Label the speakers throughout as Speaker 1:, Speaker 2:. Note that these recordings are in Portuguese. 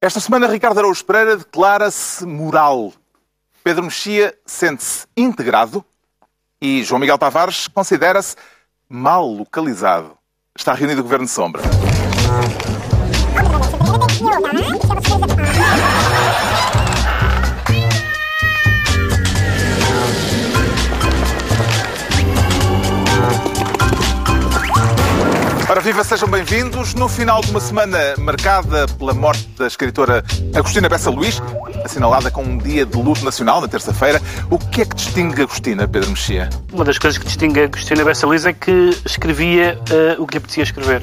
Speaker 1: Esta semana, Ricardo Araújo Pereira declara-se moral. Pedro Mexia sente-se integrado e João Miguel Tavares considera-se mal localizado. Está reunido o Governo de Sombra. Ora, viva, sejam bem-vindos. No final de uma semana marcada pela morte da escritora Agostina Bessa Luís, assinalada com um dia de luto nacional na terça-feira, o que é que distingue Agostina, Pedro Mexia?
Speaker 2: Uma das coisas que distingue Agostina Bessa Luís é que escrevia uh, o que lhe apetecia escrever.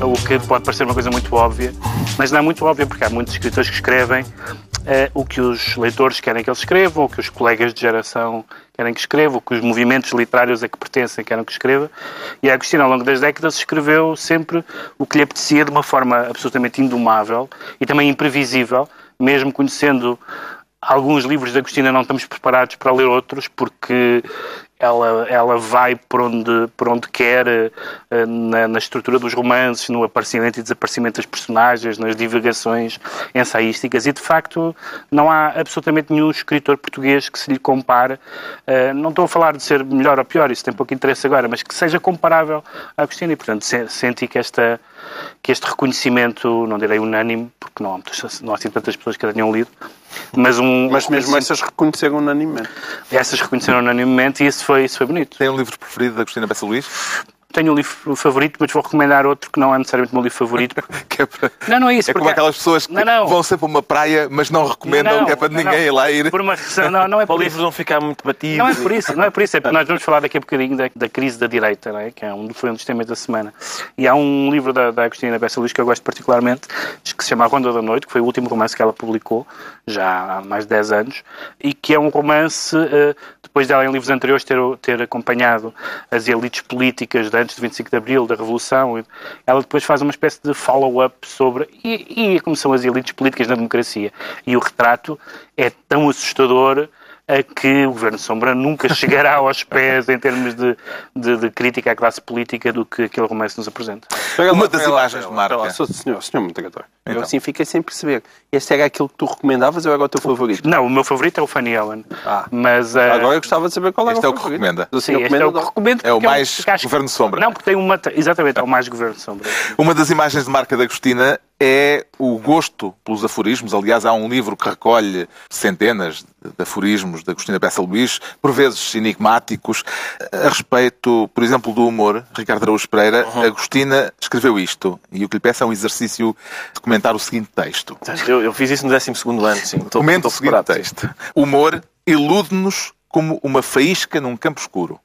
Speaker 2: O que pode parecer uma coisa muito óbvia, mas não é muito óbvia, porque há muitos escritores que escrevem uh, o que os leitores querem que eles escrevam, o que os colegas de geração querem que escreva, o que os movimentos literários a que pertencem querem que escreva. E a Agostina, ao longo das décadas, escreveu sempre o que lhe apetecia de uma forma absolutamente indomável e também imprevisível, mesmo conhecendo alguns livros da Agostina não estamos preparados para ler outros porque ela, ela vai por onde, por onde quer eh, na, na, estrutura dos romances, no aparecimento e desaparecimento das personagens, nas divagações ensaísticas e de facto não há absolutamente nenhum escritor português que se lhe compare. Eh, não estou a falar de ser melhor ou pior, isso tem pouco interesse agora, mas que seja comparável à Agostina e portanto senti que esta que este reconhecimento, não direi unânime, porque não há, muitas, não há assim tantas pessoas que a tenham lido, mas um...
Speaker 3: Mas mesmo essas reconheceram unanimemente.
Speaker 2: Essas reconheceram unanimemente e isso foi, isso foi bonito.
Speaker 1: Tem um livro preferido da Agostina Bessa Luís?
Speaker 2: Tenho um livro favorito, mas vou recomendar outro que não é necessariamente o meu livro favorito.
Speaker 1: que é para... Não, não é isso. É como aquelas pessoas que não, não. vão sempre a uma praia, mas não recomendam não, que é para ninguém ir lá ir.
Speaker 2: Por uma não, não é
Speaker 4: por o livro não ficar muito batido.
Speaker 2: Não é por isso, não é por isso. É porque nós vamos falar daqui a bocadinho da, da crise da direita, não é? que é um, foi um dos temas da semana. E há um livro da, da Agostina Bessa Luís que eu gosto particularmente, que se chama A Ronda da Noite, que foi o último romance que ela publicou, já há mais de 10 anos, e que é um romance, uh, depois dela em livros anteriores ter, ter acompanhado as elites políticas de antes de 25 de Abril, da Revolução, ela depois faz uma espécie de follow-up sobre e, e como são as elites políticas na democracia. E o retrato é tão assustador a que o Governo Sombra nunca chegará aos pés em termos de, de, de, crítica à classe política do que aquele romance nos apresenta.
Speaker 1: Uma das imagens de marca.
Speaker 3: Senhor, senhor moderador, então. eu assim fiquei sem perceber. Este era aquilo que tu recomendavas ou era o teu favorito?
Speaker 2: Não, o meu favorito é o Fanny Ellen.
Speaker 3: Ah, mas, uh... Agora eu gostava de saber qual
Speaker 1: era
Speaker 3: este
Speaker 1: o é o que recomenda.
Speaker 2: Sim, este é o que recomendo.
Speaker 1: É o mais é um... Governo Sombra.
Speaker 2: Não, porque tem uma... Exatamente, é o mais Governo Sombra.
Speaker 1: Uma das imagens de marca da Agostina é o gosto pelos aforismos. Aliás, há um livro que recolhe centenas de aforismos da Agostina Bessa Luís, por vezes enigmáticos, a respeito, por exemplo, do humor. Ricardo Araújo Pereira, uhum. Agostina escreveu isto, e o que lhe peço é um exercício de comentar o seguinte texto.
Speaker 4: Eu, eu fiz isso no 12 ano, sim.
Speaker 1: Comente o seguinte texto. Humor ilude-nos como uma faísca num campo escuro.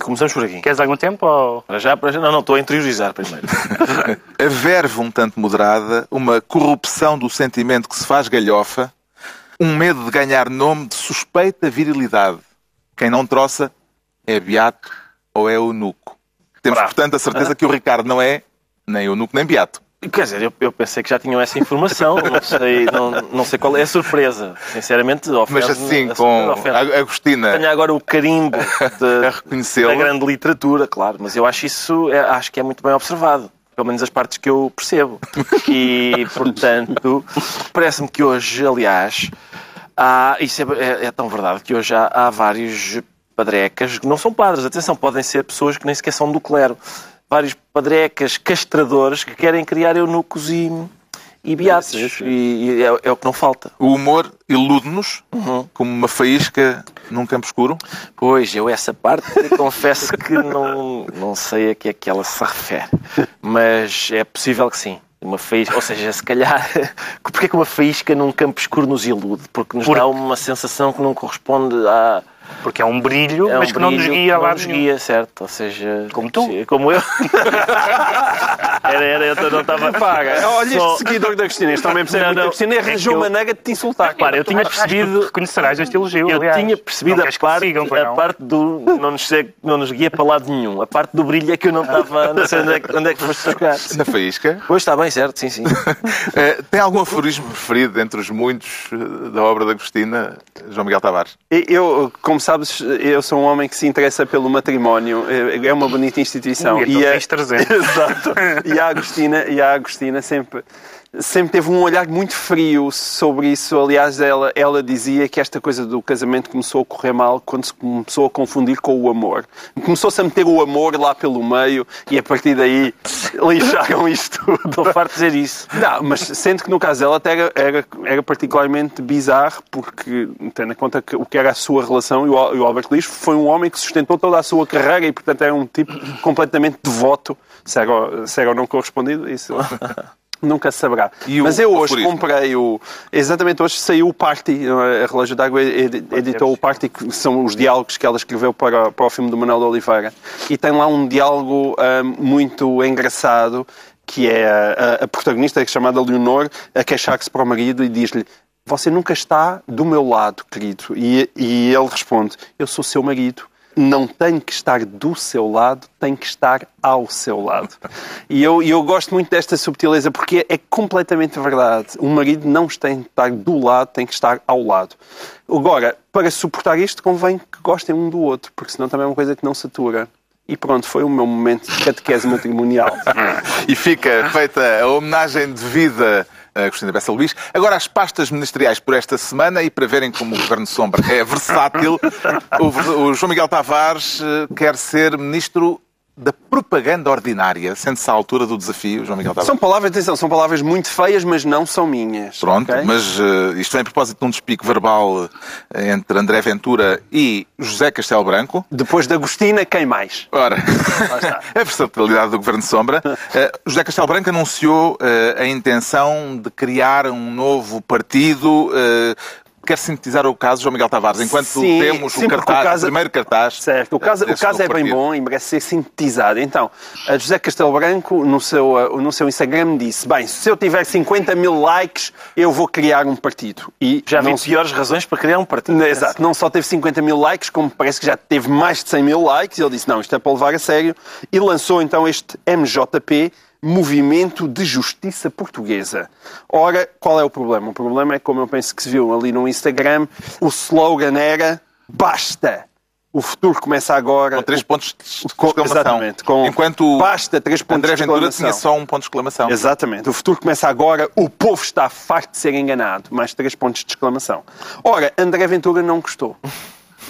Speaker 4: Começamos por aqui.
Speaker 2: Queres algum tempo? Ou...
Speaker 4: Para já, para já. Não, não, estou a interiorizar primeiro.
Speaker 1: a verve um tanto moderada, uma corrupção do sentimento que se faz galhofa, um medo de ganhar nome de suspeita virilidade. Quem não troça é beato ou é eunuco. Temos, Bravo. portanto, a certeza que o Ricardo não é nem eunuco nem beato.
Speaker 4: Quer dizer, eu, eu, pensei que já tinham essa informação, não sei, não, não sei qual é a surpresa. Sinceramente,
Speaker 1: Mas assim, com a Agostina.
Speaker 4: Tenho agora o carimbo de, da grande literatura, claro, mas eu acho isso, é, acho que é muito bem observado. Pelo menos as partes que eu percebo. E, portanto, parece-me que hoje, aliás, há, isso é, é, é tão verdade que hoje há, há vários padrecas que não são padres. Atenção, podem ser pessoas que nem sequer são do clero vários padrecas castradores que querem criar eunucos e, e beatos. E, e é, é, o que não falta.
Speaker 1: O humor ilude-nos uhum. como uma faísca num campo escuro?
Speaker 4: Pois, eu essa parte confesso que não, não sei a que é que ela se refere. Mas é possível que sim. Uma faísca, ou seja, se calhar, porque que uma faísca num campo escuro nos ilude? Porque nos Por... dá uma sensação que não corresponde à,
Speaker 2: porque é um brilho, é um mas que não nos guia lá. Não
Speaker 4: nos guia, certo. Ou seja...
Speaker 2: Como tu.
Speaker 4: Como eu. era, era, eu não estava...
Speaker 3: Paga. Olha Só... este seguidor da Cristina, este também percebe muito da Cristina e arranjou uma nega de te insultar.
Speaker 2: Claro, eu tinha percebido... Reconhecerás este elogio,
Speaker 4: Eu aliás. tinha percebido a parte, sigam, a parte do... Não nos, não nos guia para lado nenhum. A parte do brilho é que eu não estava... Não sei onde é, onde é que foste buscar.
Speaker 1: Na faísca?
Speaker 4: Pois, está bem, certo, sim, sim.
Speaker 1: Eh, tem algum aforismo preferido entre os muitos eh, da obra da Cristina, João Miguel Tavares?
Speaker 3: Eu, como como sabes, eu sou um homem que se interessa pelo matrimónio. É uma bonita instituição.
Speaker 2: e,
Speaker 3: e
Speaker 2: a... 300.
Speaker 3: Exato. E a Agostina, e a Agostina sempre, sempre teve um olhar muito frio sobre isso. Aliás, ela, ela dizia que esta coisa do casamento começou a correr mal quando se começou a confundir com o amor. Começou-se a meter o amor lá pelo meio e a partir daí lixaram isto tudo.
Speaker 2: Estou farto de dizer isso.
Speaker 3: Não, mas sendo que no caso dela até era, era, era particularmente bizarro porque, tendo em conta que, o que era a sua relação, e o, Albert Lix foi um homem que sustentou toda a sua carreira e, portanto, era um tipo completamente devoto, se era, se era ou não correspondido, isso Nunca se saberá. Mas eu hoje comprei o. Exatamente hoje saiu o Party. A Relógio d'Água editou o Party, que são os diálogos que ela escreveu para, para o filme do Manuel de Oliveira. E tem lá um diálogo um, muito engraçado, que é a, a protagonista, é chamada Leonor, a queixar-se para o marido e diz-lhe: Você nunca está do meu lado, querido. E, e ele responde: Eu sou seu marido não tem que estar do seu lado, tem que estar ao seu lado. E eu, eu gosto muito desta subtileza porque é, completamente verdade. O marido não tem que estar do lado, tem que estar ao lado. Agora, para suportar isto, convém que gostem um do outro, porque senão também é uma coisa que não satura. E pronto, foi o meu momento de catequese matrimonial.
Speaker 1: e fica feita a homenagem de vida Cristina Bessa Luís. Agora, as pastas ministeriais por esta semana e para verem como o Governo Sombra é versátil, o João Miguel Tavares eh, quer ser ministro da propaganda ordinária. Sente-se à altura do desafio, João Miguel Tavares?
Speaker 3: São palavras, atenção, são palavras muito feias, mas não são minhas.
Speaker 1: Pronto, okay? mas uh, isto vem a propósito de um despico verbal uh, entre André Ventura e José Castelo Branco.
Speaker 3: Depois de Agostina, quem mais?
Speaker 1: Ora, a versatilidade do Governo de Sombra. Uh, José Castelo Branco anunciou a intenção de criar um novo partido quer sintetizar o caso, João Miguel Tavares, enquanto sim, temos sim, o, cartaz, o, caso, o primeiro cartaz.
Speaker 3: Certo, o caso, o caso é bem bom e merece ser sintetizado. Então, a José Castelo Branco, no seu, no seu Instagram, disse: Bem, se eu tiver 50 mil likes, eu vou criar um partido.
Speaker 2: E já vi piores razões para criar um partido.
Speaker 3: Exato, não só teve 50 mil likes, como parece que já teve mais de 100 mil likes. E ele disse: Não, isto é para levar a sério. E lançou então este MJP Movimento de Justiça Portuguesa. Ora, qual é o problema? O problema é, como eu penso que se viu ali no Instagram, o slogan era basta. O futuro começa agora.
Speaker 1: Com três pontos de exclamação. Exatamente. Com
Speaker 3: Enquanto basta três pontos
Speaker 1: André Ventura tinha só um ponto de exclamação.
Speaker 3: Exatamente. O futuro começa agora. O povo está farto de ser enganado. Mais três pontos de exclamação. Ora, André Ventura não gostou.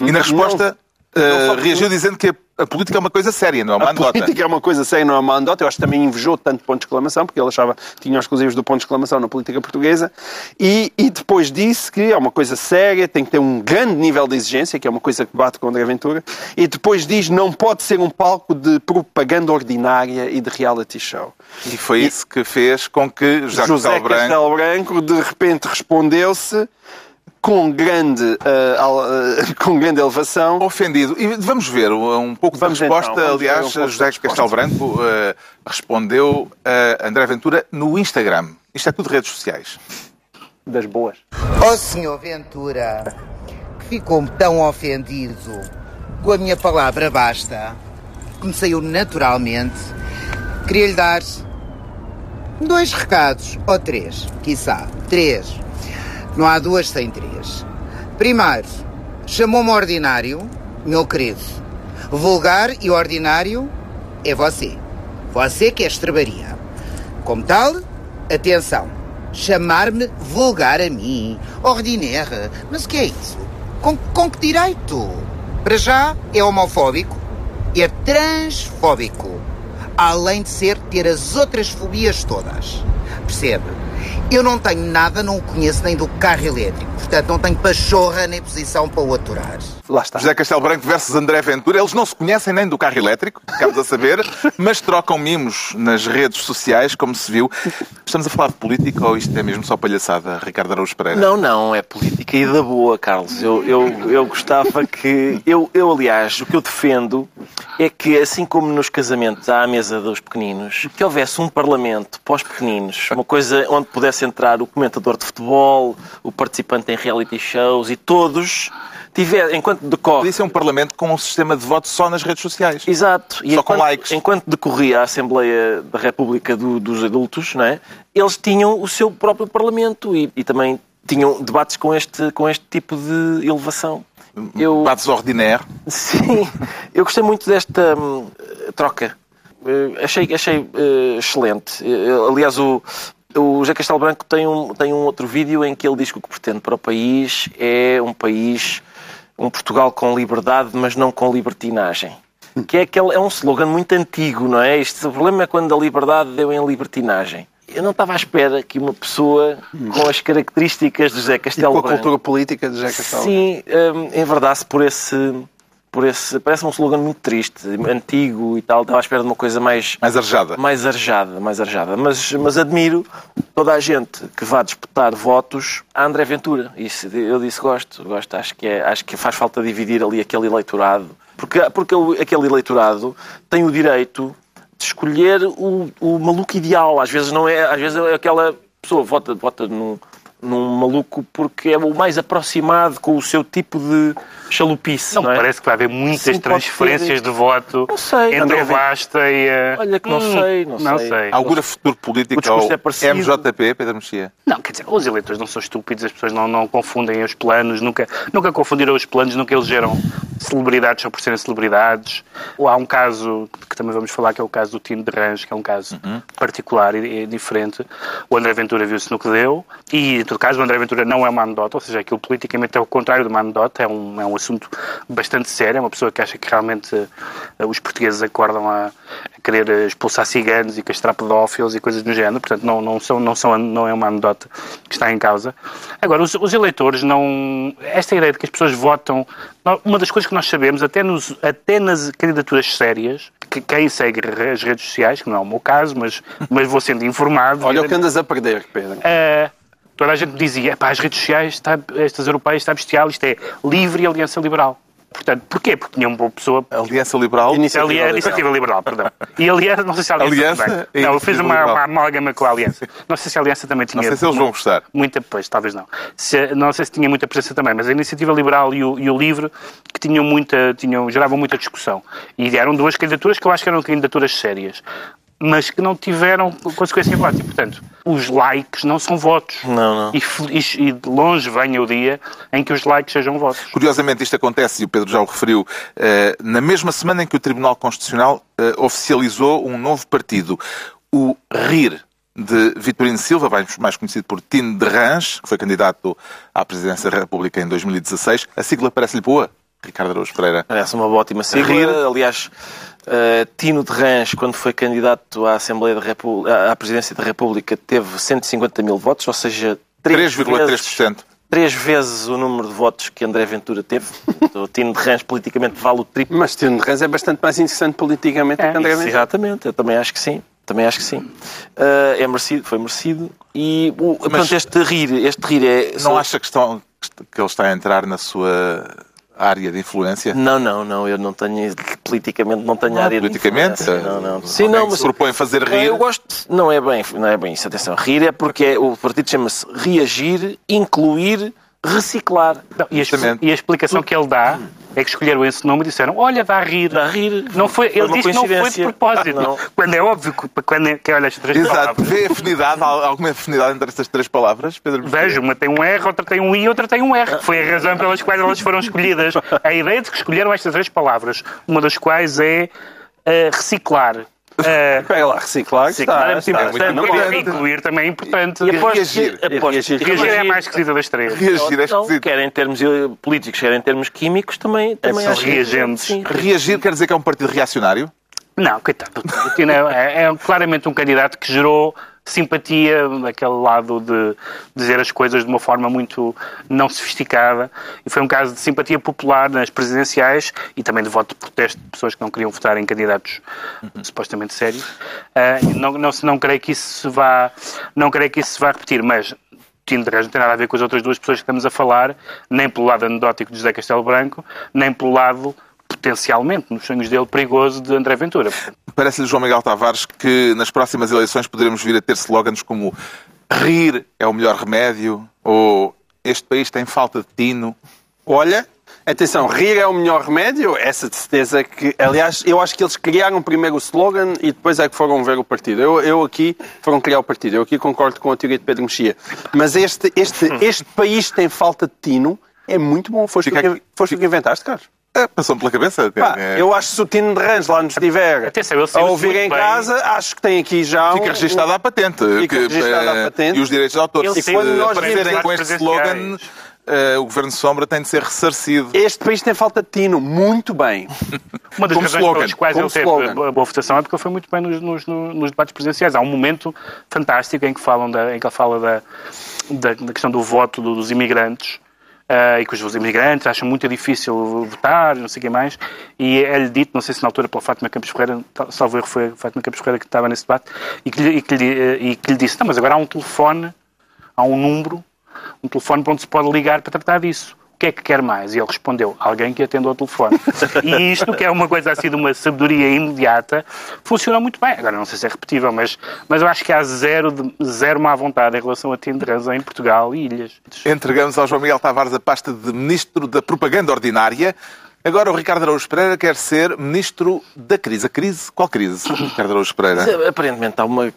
Speaker 1: E na resposta uh, reagiu dizendo que a política é uma coisa séria, não é uma andota.
Speaker 3: A política é uma coisa séria, não é uma andota. Eu acho que também invejou tanto ponto de exclamação, porque ele achava que tinha os exclusivos do ponto de exclamação na política portuguesa. E, e depois disse que é uma coisa séria, tem que ter um grande nível de exigência, que é uma coisa que bate com o André Ventura. E depois diz não pode ser um palco de propaganda ordinária e de reality show.
Speaker 1: E foi e, isso que fez com que
Speaker 3: José, José Castelo Branco de repente respondeu-se com grande, uh, uh, com grande elevação.
Speaker 1: Ofendido. E vamos ver um pouco vamos da resposta. Então, Aliás, um José Castelo Branco uh, respondeu a André Ventura no Instagram. Isto é tudo redes sociais.
Speaker 3: Das boas.
Speaker 5: Ó oh, senhor Ventura, que ficou tão ofendido com a minha palavra basta, que me saiu naturalmente, queria lhe dar dois recados, ou três, quiçá, três não há duas sem três. Primeiro, chamou-me ordinário, meu querido. Vulgar e ordinário é você. Você que é estrebaria. Como tal, atenção, chamar-me vulgar a mim, ordinária. Mas o que é isso? Com, com que direito? Para já é homofóbico, é transfóbico, além de ser ter as outras fobias todas. Percebe? Eu não tenho nada, não o conheço nem do carro elétrico. Portanto, não tenho pachorra nem posição para o aturar.
Speaker 1: Lá está. José Castelo Branco versus André Ventura. Eles não se conhecem nem do carro elétrico, ficamos a saber, mas trocam mimos nas redes sociais, como se viu. Estamos a falar de política ou isto é mesmo só palhaçada, Ricardo Araújo Pereira?
Speaker 4: Não, não, é política e da boa, Carlos. Eu, eu, eu gostava que... Eu, eu, aliás, o que eu defendo é que, assim como nos casamentos há a mesa dos pequeninos, que houvesse um parlamento para os pequeninos, uma coisa onde pudesse entrar o comentador de futebol, o participante em reality shows e todos tiver, enquanto decorre...
Speaker 1: Podia ser um Parlamento com um sistema de voto só nas redes sociais.
Speaker 4: Exato.
Speaker 1: E só enquanto, com likes.
Speaker 4: Enquanto decorria a Assembleia da República do, dos Adultos, não é? eles tinham o seu próprio Parlamento e, e também tinham debates com este, com este tipo de elevação.
Speaker 1: Eu... Debates ordinários.
Speaker 4: Sim. Eu gostei muito desta hum, troca. Uh, achei achei uh, excelente. Uh, aliás, o, O José Castelo Branco tem um, tem um outro vídeo em que ele diz que o que pretende para o país é um país, um Portugal com liberdade, mas não com libertinagem. Que é, aquele, é um slogan muito antigo, não é? Este, o problema é quando a liberdade deu em libertinagem. Eu não estava à espera que uma pessoa com as características de José Castelo
Speaker 3: e com a cultura política de José Castelo
Speaker 4: Sim, hum, enverdasse por esse por esse. Parece um slogan muito triste, antigo e tal. Estava à espera de uma coisa mais.
Speaker 1: Mais arejada.
Speaker 4: Mais arejada, mais arejada. Mas, mas admiro toda a gente que vá disputar votos a André Ventura. Isso, eu disse gosto, gosto. Acho que, é, acho que faz falta dividir ali aquele eleitorado. Porque, porque aquele eleitorado tem o direito de escolher o, o maluco ideal. Às vezes não é. Às vezes é aquela pessoa vota, vota num, num maluco porque é o mais aproximado com o seu tipo de chalupice.
Speaker 2: Não,
Speaker 4: não é?
Speaker 2: parece que vai haver muitas Sim, transferências de voto
Speaker 4: não sei,
Speaker 2: entre o Basta e a...
Speaker 4: Olha que não hum, sei, não,
Speaker 2: não
Speaker 4: sei.
Speaker 2: sei.
Speaker 1: Augura futuro político ao é MJP, Pedro Mexia?
Speaker 2: Não, quer dizer, os eleitores não são estúpidos, as pessoas não, não confundem os planos, nunca, nunca confundiram os planos, nunca elegeram celebridades só por serem celebridades. Ou há um caso que também vamos falar, que é o caso do Tino de Range, que é um caso uhum. particular e, e, diferente. O André Ventura viu-se no que deu, e todo caso o André Ventura não é uma anedota, ou seja, aquilo politicamente é o contrário de uma anedota, é um, é um assunto bastante sério, é uma pessoa que acha que realmente uh, os portugueses acordam a, a, querer expulsar ciganos e castrar pedófilos e coisas do género, portanto não, não, são, não, são, não é uma anedota que está em causa. Agora, os, os eleitores não... Esta ideia de que as pessoas votam... Uma das coisas que nós sabemos, até, nos, até nas candidaturas sérias, que quem segue as redes sociais, que não é o meu caso, mas, mas vou sendo informado...
Speaker 3: Olha o que andas a perder, Pedro.
Speaker 2: Uh, toda a gente dizia, pá, as redes sociais, está, estas europeias, está bestial, isto é livre e aliança liberal. Portanto, porquê? Porque tinha uma pessoa...
Speaker 1: Aliança Liberal?
Speaker 2: Iniciativa, Aliança, Iniciativa Liberal, perdão. E Aliança, não sei se a Aliança, aliança também. Não, eu fiz uma, uma amálgama com a Aliança. Não sei se a Aliança também tinha...
Speaker 1: Não sei se eles vão gostar.
Speaker 2: Muita, pois, talvez não. Se, não sei se tinha muita presença também, mas a Iniciativa Liberal e o, e o Livre que tinham muita, tinham, geravam muita discussão. E eram duas candidaturas que eu acho que eram candidaturas sérias mas que não tiveram consequência prática. Portanto, os likes não são votos.
Speaker 4: Não, não.
Speaker 2: E, e, de longe venha o dia em que os likes sejam votos.
Speaker 1: Curiosamente, isto acontece, e o Pedro já o referiu, eh, na mesma semana em que o Tribunal Constitucional eh, oficializou um novo partido, o RIR, de Vitorino Silva, mais conhecido por Tino de Rãs, que foi candidato à presidência da República em 2016. A sigla parece-lhe boa, Ricardo Araújo Pereira?
Speaker 4: Parece uma ótima sigla. RIR. Aliás, Uh, Tino de Rãs, quando foi candidato à Assembleia da República, à Presidência da República, teve 150 mil votos, ou seja, 3,3%. Três vezes o número de votos que André Ventura teve. o Tino de Rãs politicamente vale o triplo.
Speaker 3: Mas Tino de Rãs é bastante mais interessante politicamente é, que André Ventura.
Speaker 4: Exatamente, eu também acho que sim. Também acho que sim. Uh, é merecido, foi merecido. E o, Mas, portanto, este rir, este rir é.
Speaker 1: Não só... acha que, estão, que ele está a entrar na sua área de influência?
Speaker 4: Não, não, não. Eu não tenho, politicamente, não tenho não, área
Speaker 1: politicamente?
Speaker 4: de influência. Não, não.
Speaker 1: Sim, não, mas... se propõe fazer rir?
Speaker 4: Eu gosto... Não é bem, não é bem isso. Atenção. Rir é porque é, o partido chama-se reagir, incluir, reciclar.
Speaker 2: Não, e, a, e, a, explicação que ele dá é que escolheram esse nome e disseram, olha, dá a rir.
Speaker 4: Dá a rir.
Speaker 2: Não foi, ele disse que não foi de propósito. Não. Quando é óbvio que, quando é, que olha estas três
Speaker 1: Exato.
Speaker 2: palavras.
Speaker 1: Vê afinidade, alguma afinidade entre estas três palavras, Pedro?
Speaker 2: Vejo, uma tem um R, outra tem um I, outra tem um R. Foi a razão pelas quais elas foram escolhidas. A ideia de que escolheram estas três palavras, uma das quais é uh, reciclar.
Speaker 3: Uh, Pega lá, reciclar.
Speaker 2: Reciclar está, é muito importante. Muito incluir também é importante.
Speaker 1: E reagir.
Speaker 2: reagir. reagir é a mais esquisita das três.
Speaker 1: Reagir é esquisito.
Speaker 4: Quer em termos políticos, quer em termos químicos, também, também
Speaker 2: é, acho reagentes.
Speaker 1: Reagir quer dizer que é um partido reacionário?
Speaker 2: Não, coitado. É, é claramente um candidato que gerou simpatia, daquele lado de dizer as coisas de uma forma muito não sofisticada. E foi um caso de simpatia popular nas presidenciais e também de voto de protesto de pessoas que não queriam votar em candidatos uhum. supostamente sérios. Uh, não, não, não creio que isso se vá, não creio que isso se vá repetir, mas Reis não tem nada a ver com as outras duas pessoas que estamos a falar, nem pelo lado anedótico de José Castelo Branco, nem pelo lado potencialmente, nos sonhos dele, perigoso de André Ventura.
Speaker 1: Parece-lhe, João Miguel Tavares, que nas próximas eleições poderemos vir a ter slogans como rir é o melhor remédio ou este país tem falta de tino.
Speaker 3: Olha, Atenção, rir é o melhor remédio, essa de certeza que, aliás, eu acho que eles criaram primeiro o slogan e depois é que foram ver o partido. Eu, eu aqui, foram criar o partido, eu aqui concordo com a teoria de Pedro Mexia. Mas este, este, este país tem falta de tino, é muito bom. Foste, tu, que, foste que inventaste, Carlos?
Speaker 1: É, Passou-me pela cabeça.
Speaker 3: Pá,
Speaker 1: É-
Speaker 3: Eu acho que se o Tino de Rãs lá nos estiver
Speaker 2: Atenção,
Speaker 3: a ouvir em
Speaker 2: bem.
Speaker 3: casa, acho que tem aqui já um...
Speaker 1: Fica registada a patente.
Speaker 3: Fica
Speaker 1: que,
Speaker 3: registada a
Speaker 1: eh,
Speaker 3: patente.
Speaker 1: E os direitos de autor.
Speaker 2: Ele
Speaker 1: Se
Speaker 2: saiu-
Speaker 3: quando nós
Speaker 1: aparecerem com este slogan, eh, o Governo Sombra tem de ser ressarcido.
Speaker 3: Este país tem falta de Tino, muito bem.
Speaker 2: Uma das
Speaker 1: Como
Speaker 2: razões
Speaker 1: slogan,
Speaker 2: pelas quais
Speaker 3: como
Speaker 2: ele teve
Speaker 3: slogan.
Speaker 2: a boa votação é porque ele foi muito bem nos, nos- nos debates presidenciais. Há um momento fantástico em que, falam da, em que ele fala da, da, da questão do voto do- dos imigrantes ah, e que os imigrantes acham muito difícil votar, não sei o que mais, e é-lhe dito, não sei se na altura pela Fátima Campos Ferreira, salvo erro foi a Fátima Campos Ferreira que estava nesse debate, e que lhe, e que lhe, eh, e que lhe disse, não, mas agora há um telefone, há um número, um telefone para onde se pode ligar para tratar disso. O que é que quer mais? E ele respondeu, alguém que atenda ao telefone. e isto, que é uma coisa assim de uma sabedoria imediata, funciona muito bem. Agora, não sei se é repetível, mas, mas eu acho que há zero, de, zero má vontade em relação a Tinderanza em Portugal e ilhas.
Speaker 1: Entregamos ao João Miguel Tavares a pasta de Ministro da Propaganda Ordinária. Agora o Ricardo Araújo Pereira quer ser Ministro da Crise. A crise? Qual crise, Ricardo Araújo Pereira?
Speaker 4: Aparentemente há uma,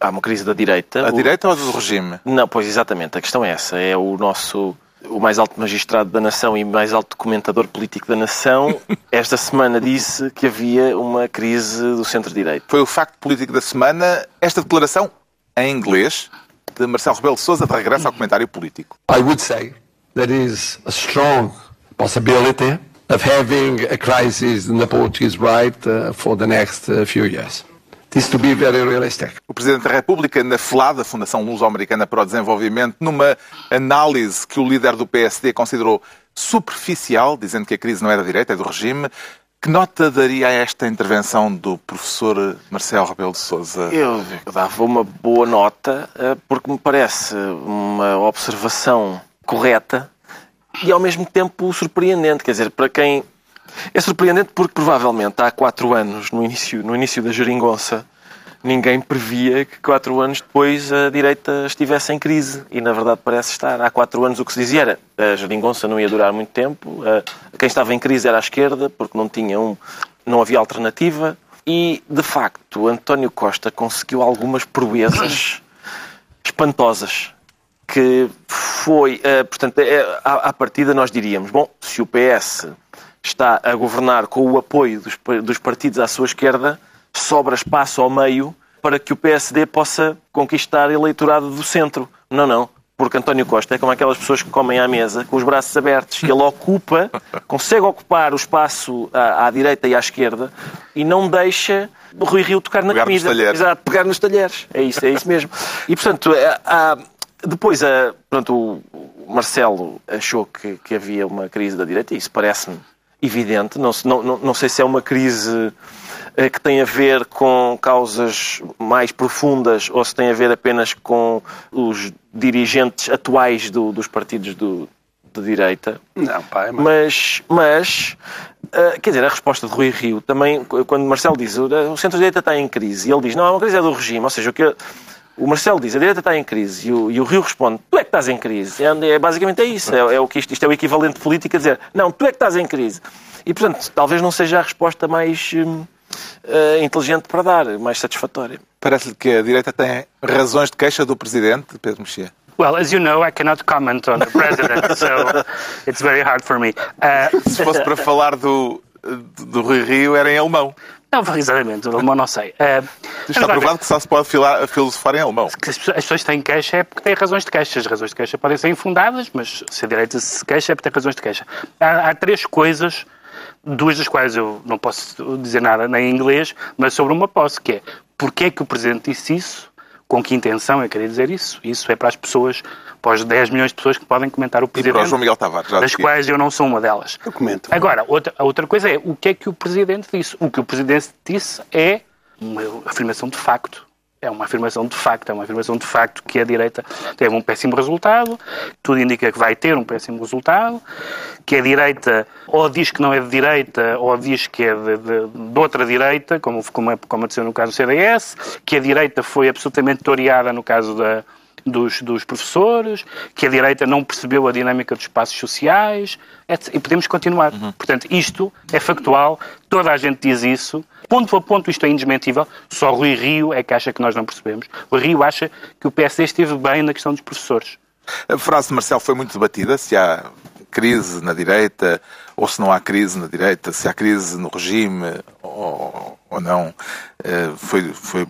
Speaker 4: há uma crise da direita.
Speaker 1: A
Speaker 4: O-
Speaker 1: direita ou a do regime?
Speaker 4: Não, pois exatamente, a questão é essa. É o nosso o mais alto magistrado da nação e mais alto comentador político da nação esta semana disse que havia uma crise do centro-direita.
Speaker 1: Foi o facto político da semana. Esta declaração, em inglês, de Marcelo Rebelo de Sousa, de regresso ao comentário político.
Speaker 6: I would say there is a strong possibility of having a crisis in the Portuguese right uh, for the next uh, few years. This to be very realistic.
Speaker 1: O Presidente da República, na FLAD, a Fundação Luso-Americana para o Desenvolvimento, numa análise que o líder do PSD considerou superficial, dizendo que a crise não é da direita, é do regime, que nota daria a esta intervenção do professor Marcelo Rebelo de Sousa?
Speaker 4: Eu dava uma boa nota eh, porque me parece uma observação correta e ao mesmo tempo surpreendente. Quer dizer, para quem. É surpreendente porque provavelmente há quatro anos, no início, no início da geringonça, ninguém previa que quatro anos depois a direita estivesse em crise. E na verdade parece estar. Há quatro anos o que se dizia era a geringonça não ia durar muito tempo, quem estava em crise era a esquerda, porque não tinha um. não havia alternativa. E, de facto, António Costa conseguiu algumas proezas espantosas. Que foi, eh, portanto, eh, à partida nós diríamos: bom, se o PS está a governar com o apoio dos, dos partidos à sua esquerda, sobra espaço ao meio para que o PSD possa conquistar eleitorado do centro. Não, não. Porque António Costa é como aquelas pessoas que comem à mesa com os braços abertos. Ele ocupa, consegue ocupar o espaço à, à direita e à esquerda e não deixa Rui Rio tocar na
Speaker 1: Pegar nos
Speaker 4: comida.
Speaker 1: talheres.
Speaker 4: Exato, pegar nos talheres. É isso, é isso mesmo. E, portanto, é, há- depois a, pronto, o Marcelo achou que, que havia uma crise da direita, e isso parece-me evidente. Não, não, não, sei se é uma crise eh, que tem a ver com causas mais profundas ou se tem a ver apenas com os dirigentes atuais do- dos partidos do, de direita.
Speaker 3: Não, pá, é
Speaker 4: Mas, mas ah, quer dizer, a resposta de Rui Rio também, quando Marcelo diz o centro-direita está em crise, e ele diz, não, a crise é do regime, ou seja, o que o Marcelo diz, a direita está em crise, e o, e o Rio responde, tu é que estás em crise. É, é- basicamente é isso, é, é o que isto, isto é o equivalente político a dizer, não, tu é que estás em crise. E, portanto, talvez não seja a resposta mais hum, ah, inteligente para dar, mais satisfatória.
Speaker 1: Parece-lhe que a direita tem razões de queixa do Presidente, Pedro Mexia.
Speaker 2: Well, as you know, I cannot comment on the president, so it's very hard for me. Uh,
Speaker 1: Se fosse para falar do, do Rui Rio, era em alemão.
Speaker 2: Não, exatamente, o alemão não sei. Uh,
Speaker 1: Está
Speaker 2: agora,
Speaker 1: provado que só se pode fila- filosofar em alemão.
Speaker 2: as pessoas- as pessoas têm queixa é porque têm razões de queixa. As razões de queixa podem ser infundadas, mas se a direita se queixa é porque tem razões de queixa. Há, há três coisas, duas das quais eu não posso dizer nada nem em inglês, mas sobre uma posso, que é porque é que o Presidente disse isso, com que intenção eu queria dizer isso. Isso é para as pessoas, para os 10 milhões de pessoas que podem comentar o
Speaker 1: E
Speaker 2: Presidente.
Speaker 1: para o João Miguel Tavares, já
Speaker 2: das
Speaker 1: disse.
Speaker 2: quais eu não sou uma delas.
Speaker 3: Eu comento.
Speaker 2: Agora, outra, a outra coisa é o que é que o Presidente disse. O que o Presidente disse é uma afirmação de facto. É uma afirmação de facto, é uma afirmação de facto que a direita teve um péssimo resultado, tudo indica que vai ter um péssimo resultado, que a direita ou diz que não é de direita ou diz que é de, de- de outra direita, como, como, é- como aconteceu no caso do CDS, que a direita foi absolutamente toreada no caso da, dos, dos professores, que a direita não percebeu a dinâmica dos espaços sociais, etc. E podemos continuar. Portanto, isto é factual, toda a gente diz isso, ponto a ponto isto é indesmentível, só Rui Rio é que acha que nós não percebemos. O Rio acha que o PSD esteve bem na questão dos professores.
Speaker 1: A frase de Marcelo foi muito debatida, se há crise na direita ou se não há crise na direita, se há crise no regime ou, ou não. Eh, foi, foi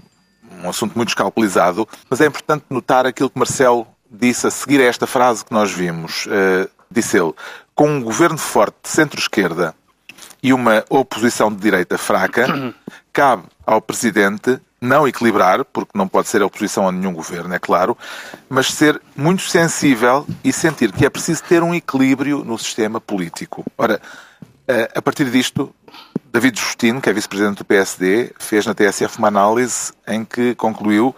Speaker 1: um assunto muito escalpelizado, mas é importante notar aquilo que Marcelo disse a seguir a esta frase que nós vimos. Uh, disse ele: com um governo forte de centro-esquerda e uma oposição de direita fraca, cabe ao Presidente não equilibrar, porque não pode ser a oposição a nenhum governo, é claro, mas ser muito sensível e sentir que é preciso ter um equilíbrio no sistema político. Ora, eh, a partir disto, David Justino, que é vice-presidente do PSD, fez na TSF uma análise em que concluiu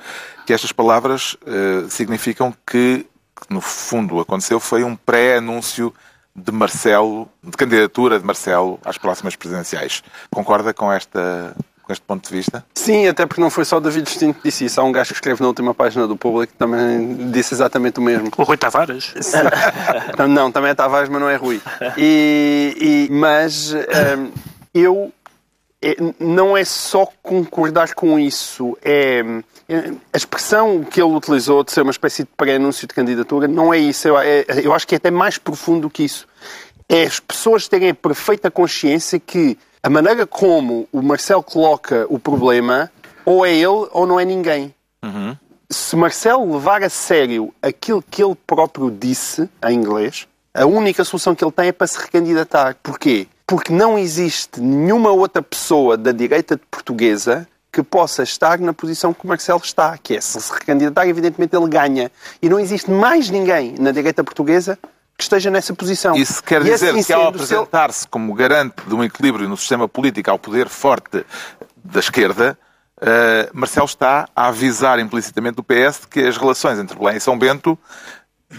Speaker 1: que estas palavras uh, significam que, que, no fundo, aconteceu foi um pré-anúncio de Marcelo, de candidatura de Marcelo às próximas presidenciais. Concorda com esta com este ponto de vista?
Speaker 3: Sim, até porque não foi só o David Justino que disse isso. Há um gajo que escreve na última página do Público que também disse exatamente o mesmo.
Speaker 2: O Rui Tavares?
Speaker 3: não, também é Tavares, mas não é Rui. E, e mas um, eu é, não é só concordar com isso, é, é, a expressão que ele utilizou de ser uma espécie de pré-anúncio de candidatura não é isso. Eu, é, eu acho que é até mais profundo que isso. É as pessoas terem a perfeita consciência que a maneira como o Marcelo coloca o problema ou é ele ou não é ninguém. Uhum. Se Marcelo levar a sério aquilo que ele próprio disse em inglês, a única solução que ele tem é para se recandidatar. Porquê? Porque não existe nenhuma outra pessoa da direita portuguesa que possa estar na posição que o Marcelo está, que é se se recandidatar, evidentemente ele ganha. E não existe mais ninguém na direita portuguesa que esteja nessa posição.
Speaker 1: Isso quer e dizer assim que ao apresentar-se como garante de um equilíbrio no sistema político ao poder forte da esquerda, uh, Marcelo está a avisar implicitamente o PS de que as relações entre Belém e São Bento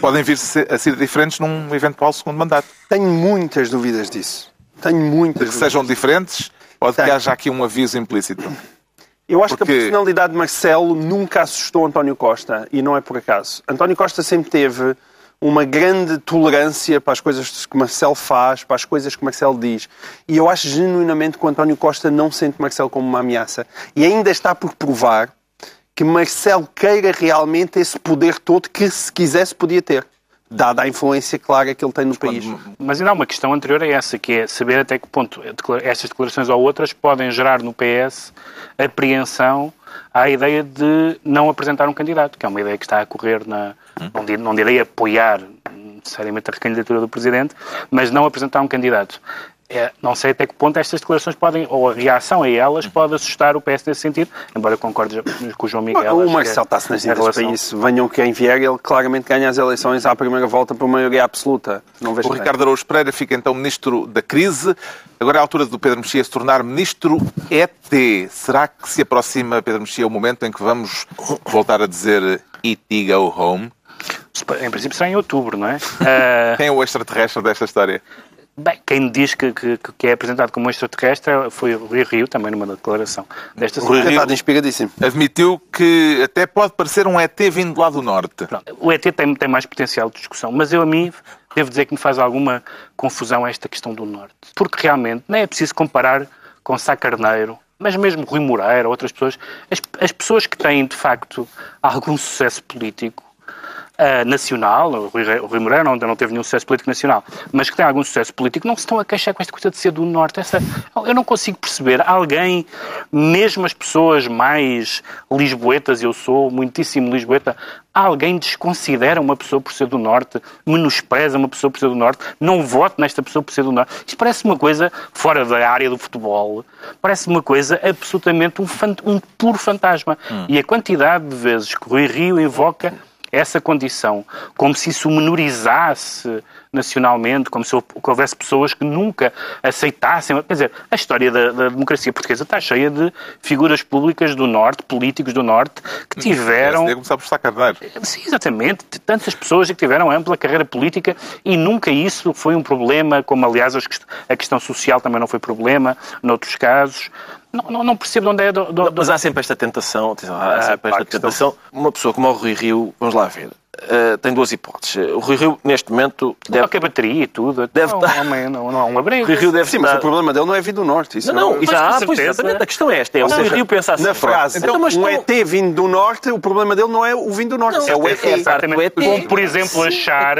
Speaker 1: podem vir a ser diferentes num eventual segundo mandato.
Speaker 3: Tenho muitas dúvidas disso. Tenho muitas.
Speaker 1: Que sejam diferentes ou que haja aqui um aviso implícito?
Speaker 3: Eu acho Porque... que a personalidade de Marcelo nunca assustou António Costa e não é por acaso. António Costa sempre teve uma grande tolerância para as coisas que Marcelo faz, para as coisas que Marcelo diz. E eu acho genuinamente que o António Costa não sente Marcelo como uma ameaça. E ainda está por provar que Marcelo queira realmente esse poder todo que, se quisesse, podia ter dada a influência clara que ele tem no país.
Speaker 2: Mas ainda há uma questão anterior a essa, que é saber até que ponto estas declarações ou outras podem gerar no PS apreensão à ideia de não apresentar um candidato, que é uma ideia que está a correr na. Não, não direi apoiar necessariamente a recandidatura do Presidente, mas não apresentar um candidato é, não sei até que ponto estas declarações podem, ou a reação a elas pode assustar o PS nesse sentido, embora eu concorde com o João Miguel.
Speaker 3: O Marcelo está-se nas relação... para isso. Venham quem vier, ele claramente ganha as eleições à primeira volta por maioria absoluta.
Speaker 1: Não vejo o Ricardo Araújo Pereira fica então Ministro da Crise. Agora é a altura do Pedro Mexia se tornar Ministro ET. Será que se aproxima, Pedro Mexia, o momento em que vamos voltar a dizer ET go home?
Speaker 2: Em princípio será em outubro, não é?
Speaker 1: Quem é o extraterrestre desta história?
Speaker 2: Bem, quem diz que, que, que, é apresentado como extraterrestre foi o Rui Rio, também numa declaração desta
Speaker 3: semana. Rui Rio inspiradíssimo.
Speaker 1: Admitiu que até pode parecer um ET vindo lá do Norte.
Speaker 2: Pronto, o ET tem, tem mais potencial de discussão, mas eu a mim devo dizer que me faz alguma confusão esta questão do Norte. Porque realmente não é preciso comparar com Sá Carneiro, mas mesmo Rui Moreira, outras pessoas, as, as pessoas que têm de facto algum sucesso político uh, nacional, o Rui, o Rui Moreira não, não teve nenhum sucesso político nacional, mas que tem algum sucesso político, não se estão a queixar com esta coisa de ser do Norte. Essa, eu não consigo perceber alguém, mesmo as pessoas mais lisboetas, eu sou muitíssimo lisboeta, alguém desconsidera uma pessoa por ser do Norte, menospreza uma pessoa por ser do Norte, não vote nesta pessoa por ser do Norte. Isto parece uma coisa fora da área do futebol, parece uma coisa absolutamente um, um puro fantasma. Hum. E a quantidade de vezes que o Rui Rio invoca essa condição, como se isso menorizasse nacionalmente, como se houvesse pessoas que nunca aceitassem. Quer dizer, a história da, da, democracia portuguesa está cheia de figuras públicas do Norte, políticos do Norte, que tiveram.
Speaker 1: É começar por estar carneiro.
Speaker 2: Sim, exatamente. Tantas pessoas que tiveram ampla carreira política e nunca isso foi um problema, como aliás a questão social também não foi problema, noutros casos. Não, não, não, percebo de onde é. Do, do,
Speaker 4: Mas há sempre esta tentação, há sempre esta tentação. Uma pessoa como o Rui Rio, vamos lá ver, uh, tem duas hipóteses. O Rui Rio, neste momento...
Speaker 2: Deve... Qualquer bateria e tudo.
Speaker 4: Deve
Speaker 2: não,
Speaker 4: estar...
Speaker 2: não, não, não há um abrigo.
Speaker 4: O Rui Rio deve
Speaker 3: Sim, mas o problema dele não é vir do Norte. Isso
Speaker 4: não, não,
Speaker 3: isso
Speaker 4: ah, pois, exatamente. A questão é esta. É, o Rui Rio pensa assim.
Speaker 3: Na frase, então, mas um ET vindo do Norte, o problema dele não é o vindo do Norte, não, é o ET. É,
Speaker 2: exatamente. Como, por exemplo, achar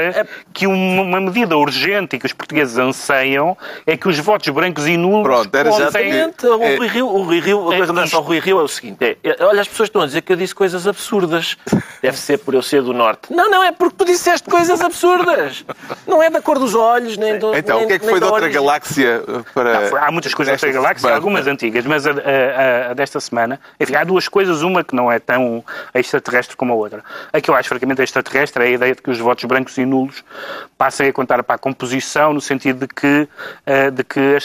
Speaker 2: que uma medida urgente e que os portugueses anseiam é que os votos brancos e nulos...
Speaker 4: Pronto, era exatamente. O Rui Rio, o Rui Rio, a relação ao Rui Rio é o seguinte. É, olha, as pessoas estão a dizer que eu disse coisas absurdas. Deve ser por eu ser do Norte. Não, não, é porque tu disseste coisas absurdas. Não é da cor dos olhos, nem do.
Speaker 1: Então,
Speaker 4: nem,
Speaker 1: o que é que foi de outra galáxia para.
Speaker 2: Não, há muitas coisas de outra galáxia, semana. algumas antigas, mas a, a, a, desta semana. Enfim, há duas coisas. Uma que não é tão extraterrestre como a outra. A que eu acho francamente extraterrestre é a ideia de que os votos brancos e nulos passem a contar para a composição, no sentido de que. Eh, de que